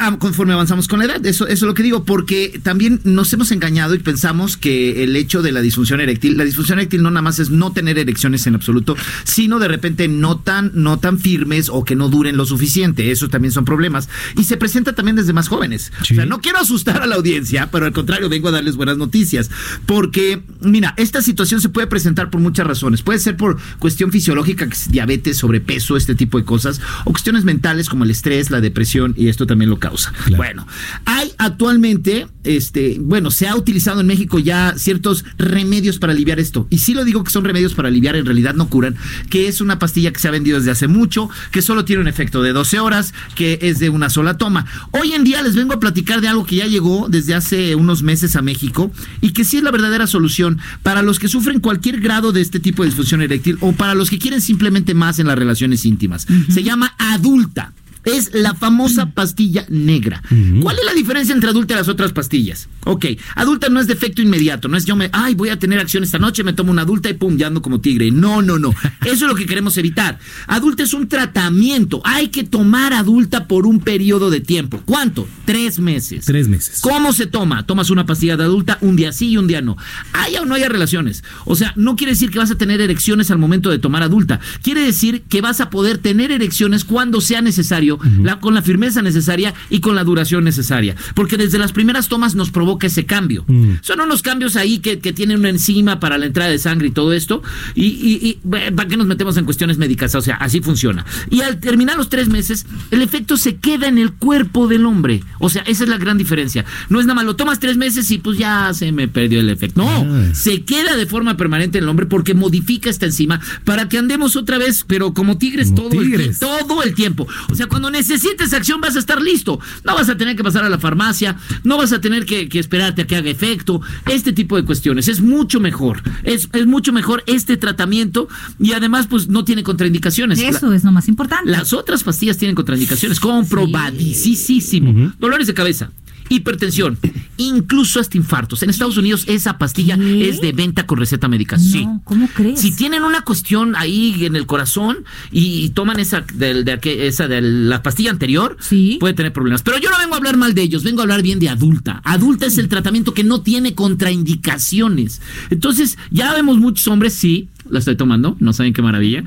Ah, conforme avanzamos con la edad, eso, eso es lo que digo, porque también nos hemos engañado y pensamos que el hecho de la disfunción eréctil, la disfunción eréctil no nada más es no tener erecciones en absoluto, sino de repente no tan, no tan firmes o que no duren lo suficiente. Esos también son problemas. Y se presenta también desde más jóvenes. O sea, no quiero asustar a la audiencia, pero al contrario, vengo a darles buenas noticias. Porque, mira, esta situación se puede presentar por muchas razones. Puede ser por cuestión fisiológica, que es diabetes, sobrepeso, este tipo de cosas, o cuestiones mentales como el estrés, la depresión, y esto también lo causa. Bueno, hay actualmente, este, bueno, se ha utilizado en México ya ciertos remedios para aliviar esto. Y sí lo digo que son remedios para aliviar, en realidad no curan, que es una pastilla que se ha vendido desde hace mucho, que solo tiene un efecto de 12 horas, que es de una sola toma. Hoy en día les vengo a platicar de algo que ya llegó desde hace unos meses a México y que sí es la verdadera solución para los que sufren cualquier grado de este tipo de disfunción eréctil o para los que quieren simplemente más en las relaciones íntimas. Se llama adulta. Es la famosa pastilla negra. ¿Cuál es la diferencia entre adulta y las otras pastillas? Ok, adulta no es de efecto inmediato, no es yo me, ay, voy a tener acción esta noche, me tomo una adulta y pum, ya ando como tigre. No, no, no. Eso es lo que queremos evitar. Adulta es un tratamiento. Hay que tomar adulta por un periodo de tiempo. ¿Cuánto? Tres meses.
Tres meses.
¿Cómo se toma? Tomas una pastilla de adulta un día sí y un día no. Haya o no haya relaciones. O sea, no quiere decir que vas a tener erecciones al momento de tomar adulta. Quiere decir que vas a poder tener erecciones cuando sea necesario, la- con la firmeza necesaria y con la duración necesaria. Porque desde las primeras tomas nos provoca ese cambio. Son unos cambios ahí que, que tienen una enzima para la entrada de sangre y todo esto. Y, y- y, bueno, ¿para qué nos metemos en cuestiones médicas? O sea, así funciona. Y al terminar los tres meses, el efecto se queda en el cuerpo del hombre. O sea, esa es la gran diferencia. No es nada más, lo tomas tres meses y pues ya se me perdió el efecto. No, se queda de forma permanente en el hombre porque modifica esta enzima para que andemos otra vez, pero como tigres, todo, El,
tigres.
ti- todo el tiempo. O sea, cuando necesites acción vas a estar listo. No vas a tener que pasar a la farmacia, no vas a tener que, que esperarte a que haga efecto. Este tipo de cuestiones es mucho mejor. Es, es mucho mejor este tratamiento y además pues no tiene contraindicaciones. La-
Eso es lo más importante.
las otras pastillas tienen contraindicaciones comprobadísimo. Dolores de cabeza, hipertensión, incluso hasta infartos. En Estados Unidos esa pastilla es de venta con receta médica. sí.
¿Cómo crees?
Si tienen una cuestión ahí en el corazón y, toman esa de, de esa de la pastilla anterior, puede tener problemas. Pero yo no vengo a hablar mal de ellos, vengo a hablar bien de adulta. Adulta es el tratamiento que no tiene contraindicaciones. Entonces, ya vemos muchos hombres, sí, la estoy tomando, no saben qué maravilla.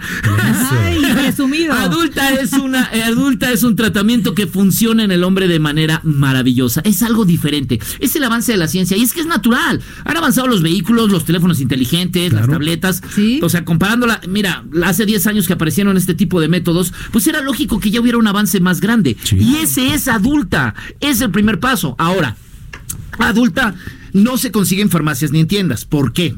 Ay, presumido.
Adulta es una eh, adulta es un tratamiento que funciona en el hombre de manera maravillosa. Es algo diferente. Es el avance de la ciencia y es que es natural. Han avanzado los vehículos, los teléfonos inteligentes, las tabletas. O sea, comparándola, mira, hace 10 años que aparecieron este tipo de métodos, pues era lógico que ya hubiera un avance más grande. Y ese es adulta. Es el primer paso. Ahora, adulta no se consigue en farmacias ni en tiendas. ¿Por qué?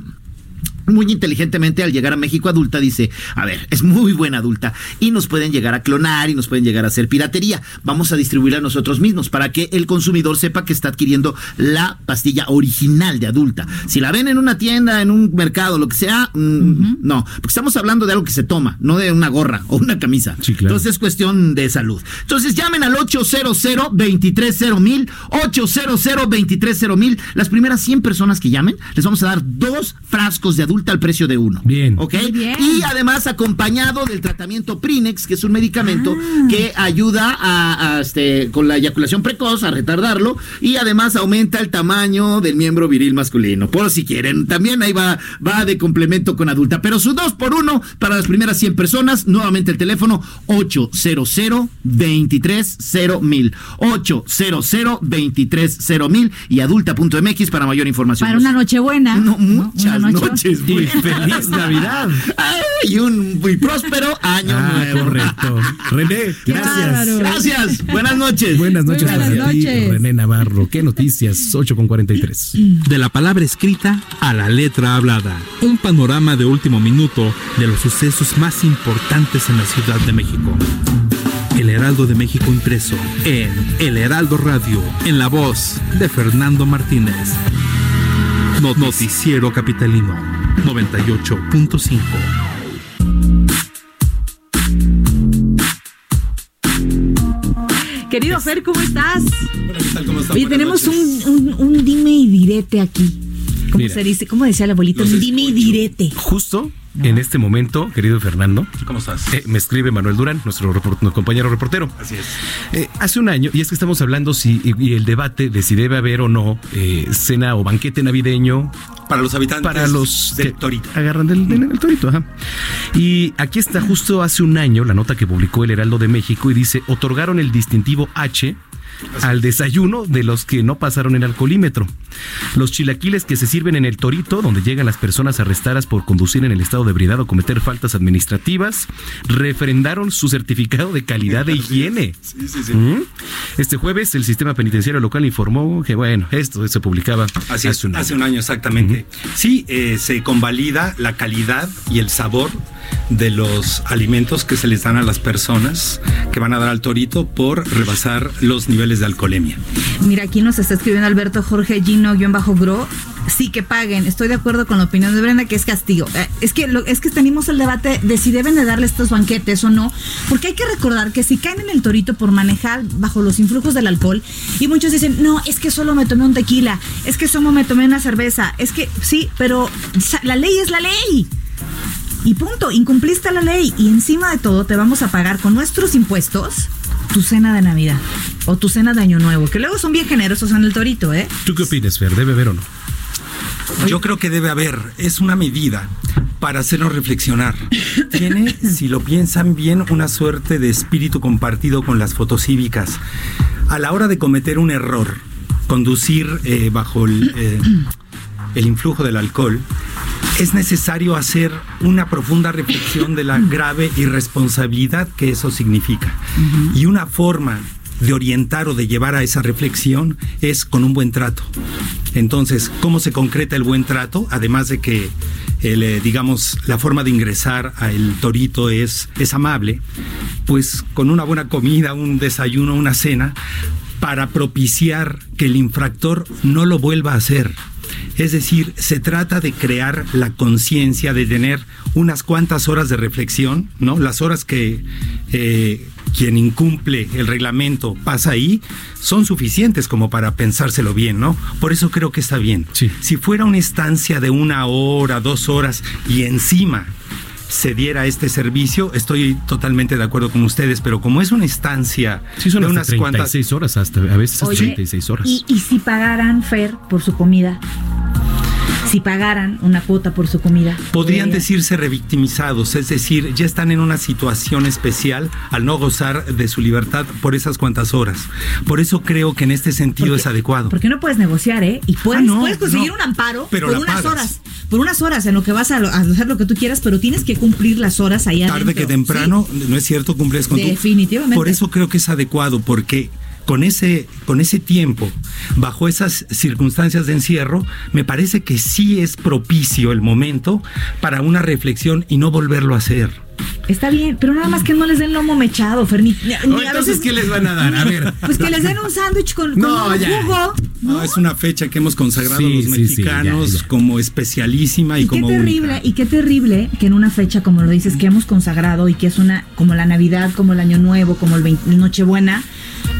Muy inteligentemente al llegar a México adulta dice, a ver, es muy buena adulta y nos pueden llegar a clonar y nos pueden llegar a hacer piratería. Vamos a distribuirla nosotros mismos para que el consumidor sepa que está adquiriendo la pastilla original de adulta. Si la ven en una tienda, en un mercado, lo que sea, mm, no, porque estamos hablando de algo que se toma, no de una gorra o una camisa. Entonces es cuestión de salud. Entonces llamen al 800 230 mil 800 230 mil Las primeras 100 personas que llamen, les vamos a dar dos frascos de adulta al precio de uno.
Bien.
¿Ok? Y además acompañado del tratamiento Prinex, que es un medicamento que ayuda a, a, este, con la eyaculación precoz, a retardarlo, y además aumenta el tamaño del miembro viril masculino. Por si quieren. También ahí va, va de complemento con adulta. Pero su dos por uno para las primeras 100 personas. Nuevamente el teléfono 800 230 mil 800 230 mil y adulta.mx para mayor información.
Para una noche buena.
No, muchas
Una noche-
noches.
Y feliz Navidad.
Ay, y un muy próspero año
Ah,
nuevo.
correcto. René, gracias.
Gracias. Buenas noches.
Buenas noches
Buenas
para ti,
noches.
René Navarro. ¿Qué noticias? 8 con 43.
De la palabra escrita a la letra hablada. Un panorama de último minuto de los sucesos más importantes en la Ciudad de México. El Heraldo de México impreso en El Heraldo Radio, en la voz de Fernando Martínez. No- Noticiero Capitalino 98.5.
Querido Fer, ¿cómo estás?
¿Cómo están?
Oye, tenemos un, un- un dime y direte aquí. ¿Cómo
Mira.
se dice? ¿Cómo decía la abuelita? Un dime y direte.
Justo en este momento, querido Fernando.
¿Cómo estás?
eh, me escribe Manuel Durán, nuestro, report- nuestro compañero reportero.
Así es.
Eh, hace un año, y es que estamos hablando si, y, y el debate de si debe haber o no eh, cena o banquete navideño.
Para los habitantes
Para los
del Torito.
Agarran del, del- del torito, ajá. Y aquí está justo hace un año la nota que publicó el Heraldo de México y dice, otorgaron el distintivo H al desayuno de los que no pasaron el alcoholímetro. Los chilaquiles que se sirven en el torito, donde llegan las personas arrestadas por conducir en el estado de ebriedad o cometer faltas administrativas, refrendaron su certificado de calidad de higiene.
Sí, sí, sí.
¿Mm? Este jueves el sistema penitenciario local informó que, bueno, esto se publicaba
Así
hace un año.
hace un año exactamente. Sí, eh, se convalida la calidad y el sabor de los alimentos que se les dan a las personas que van a dar al torito por rebasar los niveles de alcoholemia.
Mira, aquí nos está escribiendo Alberto Jorge Gino-Gro. Sí que paguen. Estoy de acuerdo con la opinión de Brenda que es castigo. Eh, Es que es que tenemos el debate de si deben de darle estos banquetes o no, porque hay que recordar que si caen en el torito por manejar bajo los influjos del alcohol y muchos dicen, "No, es que solo me tomé un tequila, es que solo me tomé una cerveza." Es que sí, pero la ley es la ley. Y punto, incumpliste la ley y encima de todo te vamos a pagar con nuestros impuestos tu cena de Navidad o tu cena de Año Nuevo, que luego son bien generosos en el torito, ¿eh?
¿Tú qué opinas, Fer? ¿Debe haber o no?
Yo creo que debe haber, es una medida para hacernos reflexionar. Tiene, si lo piensan bien, una suerte de espíritu compartido con las fotocívicas. A la hora de cometer un error, conducir eh, bajo el, eh, el influjo del alcohol, es necesario hacer una profunda reflexión de la grave irresponsabilidad que eso significa. Y una forma de orientar o de llevar a esa reflexión es con un buen trato. Entonces, ¿cómo se concreta el buen trato? Además de que, el, eh, digamos, la forma de ingresar al torito es, es amable, pues con una buena comida, un desayuno, una cena, para propiciar que el infractor no lo vuelva a hacer. Es decir, se trata de crear la conciencia, de tener unas cuantas horas de reflexión, ¿no? Las horas que eh, quien incumple el reglamento pasa ahí son suficientes como para pensárselo bien, ¿no? Por eso creo que está bien. Si fuera una estancia de una hora, dos horas y encima se diera este servicio, estoy totalmente de acuerdo con ustedes, pero como es una estancia
Sí, son
de unas
36
cuantas
horas, hasta a veces hasta
Oye,
36 horas.
Y, y si pagaran, Fer, por su comida, si pagaran una cuota por su comida.
podrían
podría-
decirse revictimizados, es decir, ya están en una situación especial al no gozar de su libertad por esas cuantas horas. Por eso creo que en este sentido es adecuado.
Porque no puedes negociar, ¿eh? Y puedes,
Ah, no,
puedes conseguir
no.
un amparo
Pero
por unas
pagas.
horas. Por unas horas en lo que vas a, hacer lo que tú quieras, pero tienes que cumplir las horas allá
Tarde
adentro.
que temprano, no es cierto, cumples con tu-
Definitivamente.
Por eso creo que es adecuado, porque con ese, con ese tiempo, bajo esas circunstancias de encierro, me parece que sí es propicio el momento para una reflexión y no volverlo a hacer.
Está bien, pero nada más que no les den lomo mechado, Fer. Ni, ni-
No,
a veces-
¿qué les van a dar? A ver.
Pues que les den un sándwich con, un
ya.
jugo.
No, es una fecha que hemos consagrado
Sí,
los
sí, sí,
mexicanos
ya, ya.
como especialísima y,
Y qué
como
terrible,
única.
y qué terrible que en una fecha, como lo dices, que hemos consagrado y que es una, como la Navidad, como el Año Nuevo, como el 20 Nochebuena,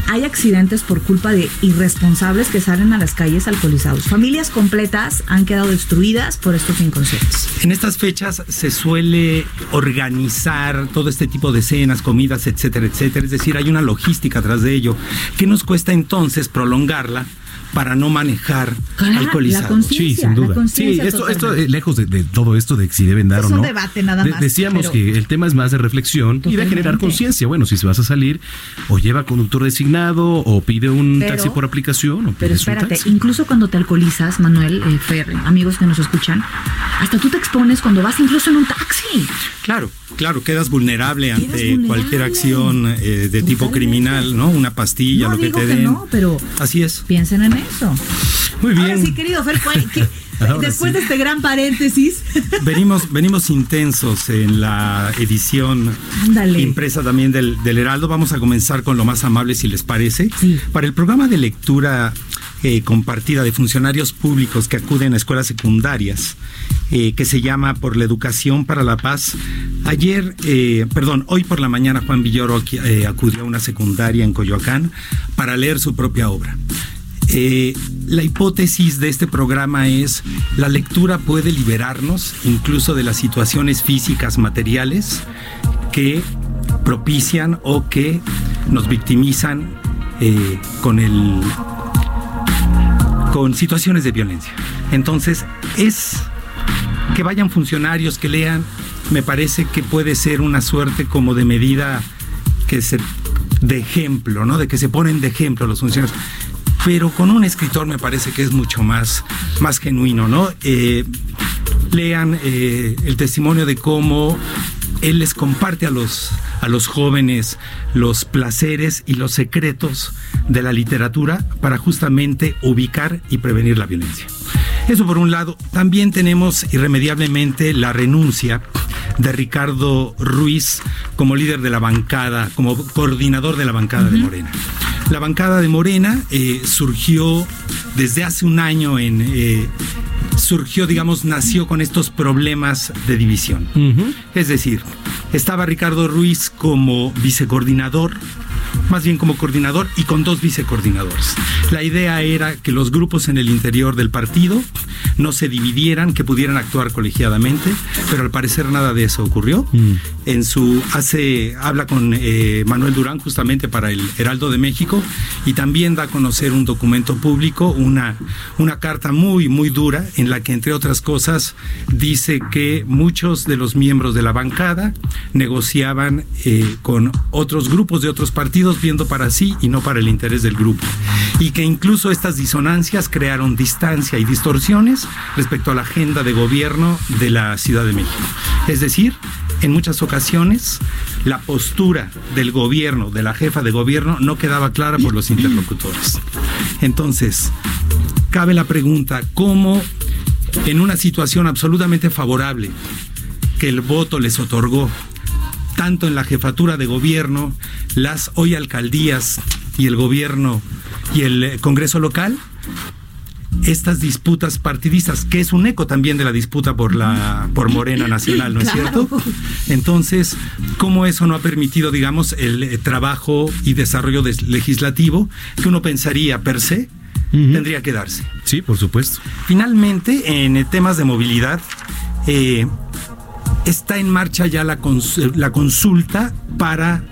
hay accidentes por culpa de irresponsables que salen a las calles alcoholizados. Familias completas han quedado destruidas por estos inconscientes.
En estas fechas se suele organizar todo este tipo de cenas, comidas, etcétera, etcétera. Es decir, hay una logística atrás de ello. ¿Qué nos cuesta entonces prolongarla para no manejar
Claro,
alcoholizados?
Sí, sin duda. Sí, esto, esto eh, lejos de, de todo esto de si deben dar
Es
o
un
no.
debate nada
de-
más,
decíamos
pero-
que el tema es más de reflexión y de generar conciencia. Bueno, si vas a salir, o lleva conductor designado, o pide un
Pero-
taxi por aplicación, o
Pero
un
espérate,
taxi.
incluso cuando te alcoholizas, Manuel, eh, Fer, amigos que nos escuchan, hasta tú te expones cuando vas incluso en un taxi.
Claro, claro, quedas vulnerable ante
vulnerable.
cualquier acción eh, de tipo criminal, ¿no? Una pastilla,
No
lo que te
que
den.
no, pero
Así es.
piensen en eso.
Muy
Ahora
bien.
sí, querido Fer, ¿cuál- qué-
Ahora
después
sí.
de este gran paréntesis,
Venimos, venimos intensos en la edición
Ándale.
impresa también del, del Heraldo. Vamos a comenzar con lo más amable, si les parece. Para el programa de lectura eh, compartida de funcionarios públicos que acuden a escuelas secundarias, eh, que se llama Por la Educación para la Paz. Ayer, eh, perdón, hoy por la mañana Juan Villoro eh, acudió a una secundaria en Coyoacán para leer su propia obra. Eh, la hipótesis de este programa es la lectura puede liberarnos incluso de las situaciones físicas materiales que propician o que nos victimizan eh, con el con situaciones de violencia. Entonces es que vayan funcionarios que lean, me parece que puede ser una suerte como de medida que se de ejemplo, ¿no? De que se ponen de ejemplo los funcionarios. Pero con un escritor me parece que es mucho más, más genuino, ¿no? Eh, lean eh, el testimonio de cómo él les comparte a los, a los jóvenes los placeres y los secretos de la literatura para justamente ubicar y prevenir la violencia. Eso por un lado. También tenemos irremediablemente la renuncia de Ricardo Ruiz como líder de la bancada, como coordinador de la bancada de Morena. La bancada de Morena eh, surgió desde hace un año en... eh, surgió, digamos, nació con estos problemas de división. Es decir, estaba Ricardo Ruiz como vicecoordinador, más bien como coordinador y con dos vicecoordinadores. La idea era que los grupos en el interior del partido no se dividieran, que pudieran actuar colegiadamente, pero al parecer nada de eso ocurrió. En su hace habla con eh, Manuel Durán justamente para el Heraldo de México y también da a conocer un documento público, una una carta muy muy dura en la que entre otras cosas dice que muchos de los miembros de la bancada negociaban eh, con otros grupos de otros partidos viendo para sí y no para el interés del grupo y que incluso estas disonancias crearon distancia y distorsiones respecto a la agenda de gobierno de la Ciudad de México. Es decir, en muchas ocasiones la postura del gobierno, de la jefa de gobierno, no quedaba clara por los interlocutores. Entonces, cabe la pregunta, ¿cómo en una situación absolutamente favorable que el voto les otorgó, tanto en la jefatura de gobierno, las hoy alcaldías y el gobierno y el eh, Congreso local, estas disputas partidistas, que es un eco también de la disputa por la por Morena Nacional, ¿no es
Claro.
cierto? Entonces, ¿cómo eso no ha permitido, digamos, el eh, trabajo y desarrollo des- legislativo que uno pensaría per se tendría que darse?
Sí, por supuesto.
Finalmente, en eh, temas de movilidad, eh, está en marcha ya la, cons- la consulta para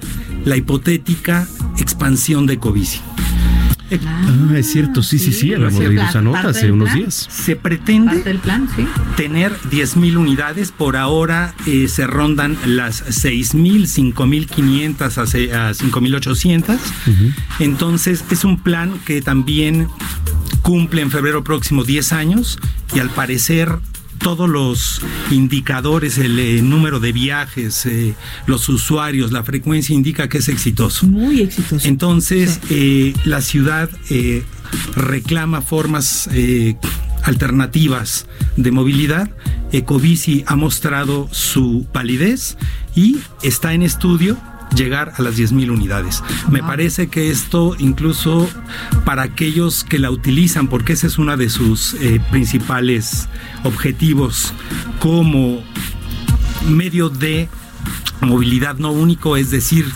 la hipotética expansión de Covici.
Ah, es cierto, sí, sí, sí, hablamos de esa nota hace unos días.
Se pretende
Parte del plan, sí.
tener 10.000 unidades. Por ahora eh, se rondan las 6.000, 5.500 a se- a 5.800. Entonces es un plan que también cumple en febrero próximo 10 años y al parecer todos los indicadores, el eh, número de viajes, eh, los usuarios, la frecuencia indica que es exitoso.
Muy exitoso.
Entonces, eh, la ciudad reclama formas alternativas de movilidad. Ecobici ha mostrado su validez y está en estudio llegar a las 10.000 unidades. Me parece que esto incluso para aquellos que la utilizan, porque ese es uno de sus eh, principales objetivos como medio de movilidad no único, es decir,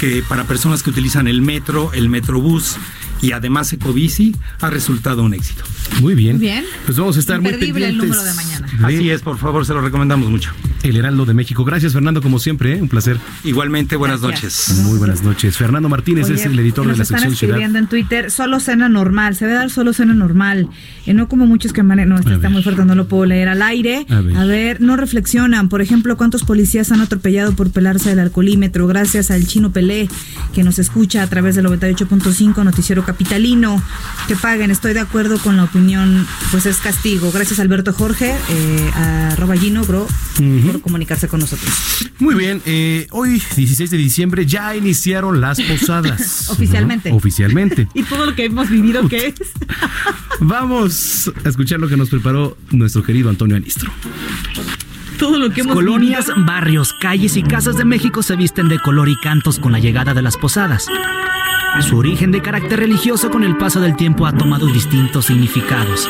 que para personas que utilizan el metro, el metrobús y además Ecobici, ha resultado un éxito.
Muy bien.
Bien.
Pues vamos a estar muy
Imperdible el
pendientes.
número de mañana.
Así es, por favor, se lo recomendamos mucho.
El Heraldo de México. Gracias, Fernando, como siempre, ¿eh? un placer.
Igualmente, buenas
Gracias.
noches.
Muy buenas noches. Fernando Martínez
Oye,
es el editor de la
están
sección Ciudad.
escribiendo en Twitter, solo cena normal, se debe dar solo cena normal, y no como muchos que manejan, no, este está muy fuerte, no lo puedo leer al aire.
A ver.
A ver, no reflexionan, por ejemplo, cuántos policías han atropellado por pelarse del alcoholímetro, gracias al chino Pelé, que nos escucha a través del 98.5 Noticiero Capitalino, que paguen, estoy de acuerdo con la opinión, pues es castigo. Gracias Alberto Jorge, eh, a arroba Gino, bro, por comunicarse con nosotros.
Muy bien, eh, hoy 16 de diciembre ya iniciaron las posadas.
Oficialmente.
¿no? Oficialmente.
Y todo lo que hemos vivido, ¿qué es?
Vamos a escuchar lo que nos preparó nuestro querido Antonio Anistro.
Todo lo que hemos
Colonias, barrios, calles y casas de México se visten de color y cantos con la llegada de las posadas. Su origen de carácter religioso con el paso del tiempo ha tomado distintos significados.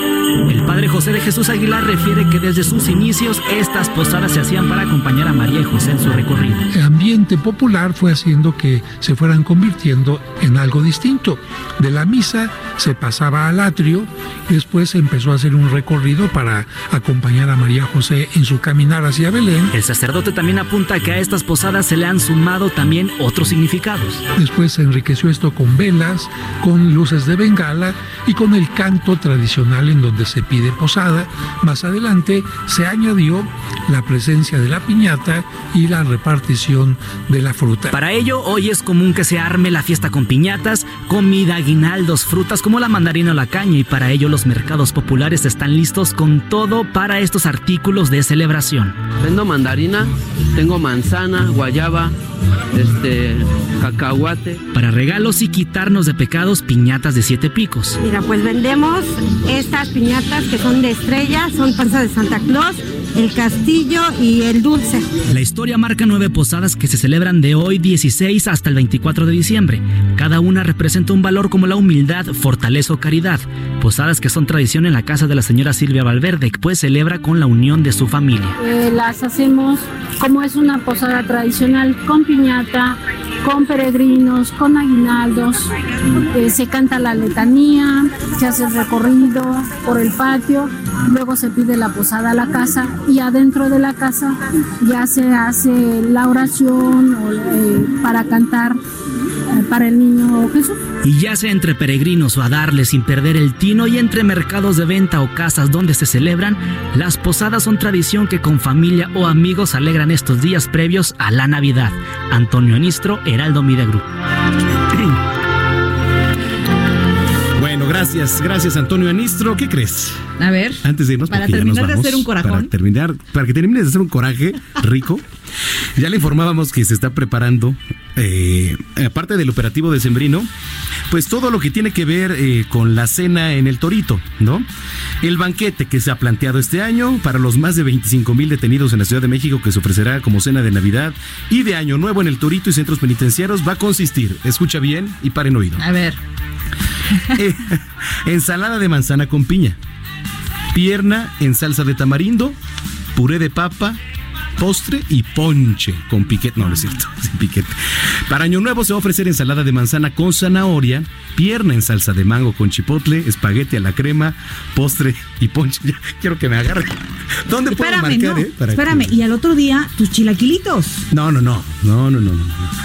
El padre José de Jesús Aguilar refiere que desde sus inicios estas posadas se hacían para acompañar a María y José en su recorrido.
El ambiente popular fue haciendo que se fueran convirtiendo en algo distinto. De la misa se pasaba al atrio y después se empezó a hacer un recorrido para acompañar a María José en su caminar hacia Belén.
El sacerdote también apunta que a estas posadas se le han sumado también otros significados.
Después se enriqueció esto con velas, con luces de bengala y con el canto tradicional en donde se pide posada. Más adelante se añadió la presencia de la piñata y la repartición de la fruta.
Para ello, hoy es común que se arme la fiesta con piñatas, comida, aguinaldos, frutas como la mandarina o la caña y para ello los mercados populares están listos con todo para estos artículos de celebración.
Vendo mandarina, tengo manzana, guayaba, este, cacahuate.
Para regalos y quitarnos de pecados, piñatas de siete picos.
Mira, pues vendemos estas piñatas que son de estrella, son panza de Santa Claus, el castillo y el dulce.
La historia marca nueve posadas que se celebran de hoy 16 hasta el 24 de diciembre. Cada una representa un valor como la humildad, fortaleza o caridad. Posadas que son tradición en la casa de la señora Silvia Valverde, pues celebra con la unión de su familia.
Eh, las hacemos como es una posada tradicional, con piñata, con peregrinos, con aguinaldos. Eh, se canta la letanía, se hace el recorrido por el patio, luego se pide la posada a la casa y adentro de la casa ya se hace la oración eh, para cantar para el niño Jesús.
Y ya sea entre peregrinos o a darle sin perder el tino y entre mercados de venta o casas donde se celebran, las posadas son tradición que con familia o amigos alegran estos días previos a la Navidad. Antonio Anistro, Heraldo Media Group.
Bueno, gracias, gracias Antonio Anistro. ¿Qué crees?
A ver.
Antes de irnos,
Para
porque ya nos
terminar de hacer un corajón.
Para terminar, para que termines de hacer un coraje rico, ya le informábamos que se está preparando, eh, aparte del operativo de Sembrino, pues todo lo que tiene que ver eh, con la cena en el Torito, ¿no? El banquete que se ha planteado este año para los más de 25 mil detenidos en la Ciudad de México que se ofrecerá como cena de Navidad y de Año Nuevo en el Torito y centros penitenciarios va a consistir, escucha bien y paren oído.
A ver.
Eh, ensalada de manzana con piña, pierna en salsa de tamarindo, puré de papa, postre y ponche con piquete. No, no es cierto, sin piquete. Para Año Nuevo se va a ofrecer ensalada de manzana con zanahoria, pierna en salsa de mango con chipotle, espagueti a la crema, postre y ponche. Ya quiero que me agarre. ¿Dónde puedo marcar,
no,
eh? Para que-
espérame. Y al otro día, tus chilaquilitos.
No, no, no. No, no, no, no.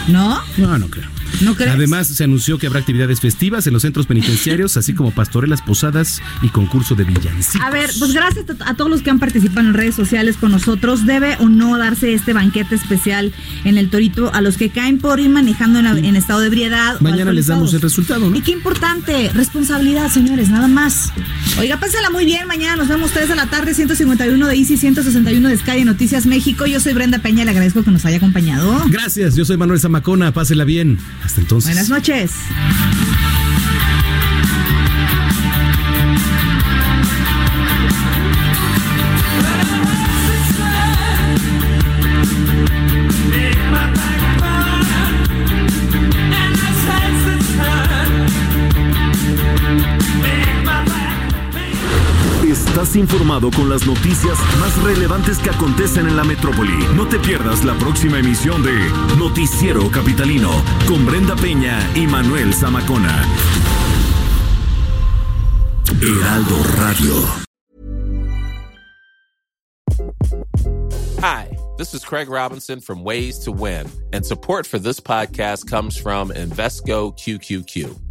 ¿No?
No, no creo.
¿No crees?
Además, se anunció que habrá actividades festivas en los centros penitenciarios, así como pastorelas, posadas y concurso de villancicos.
A ver, pues gracias a todos los que han participado en redes sociales con nosotros. ¿Debe o no darse este banquete especial en el Torito a los que caen por ir manejando en, en estado de ebriedad?
Mañana les damos el resultado, ¿no?
Y qué importante, responsabilidad, señores, nada más. Oiga, pásala muy bien. Mañana nos vemos 3 de la tarde, 151 de Easy, 161 de Sky de Noticias México. Yo soy Brenda Peña, le agradezco que nos haya acompañado.
Gracias, yo soy Manuel Zamacona, pásela bien. Hasta entonces.
Buenas noches.
Informado con las noticias más relevantes que acontecen en la metrópoli. No te pierdas la próxima emisión de Noticiero Capitalino con Brenda Peña y Manuel Zamacona. Heraldo Radio.
Hi, this is Craig Robinson from Ways to Win, and support for this podcast comes from Invesco QQQ.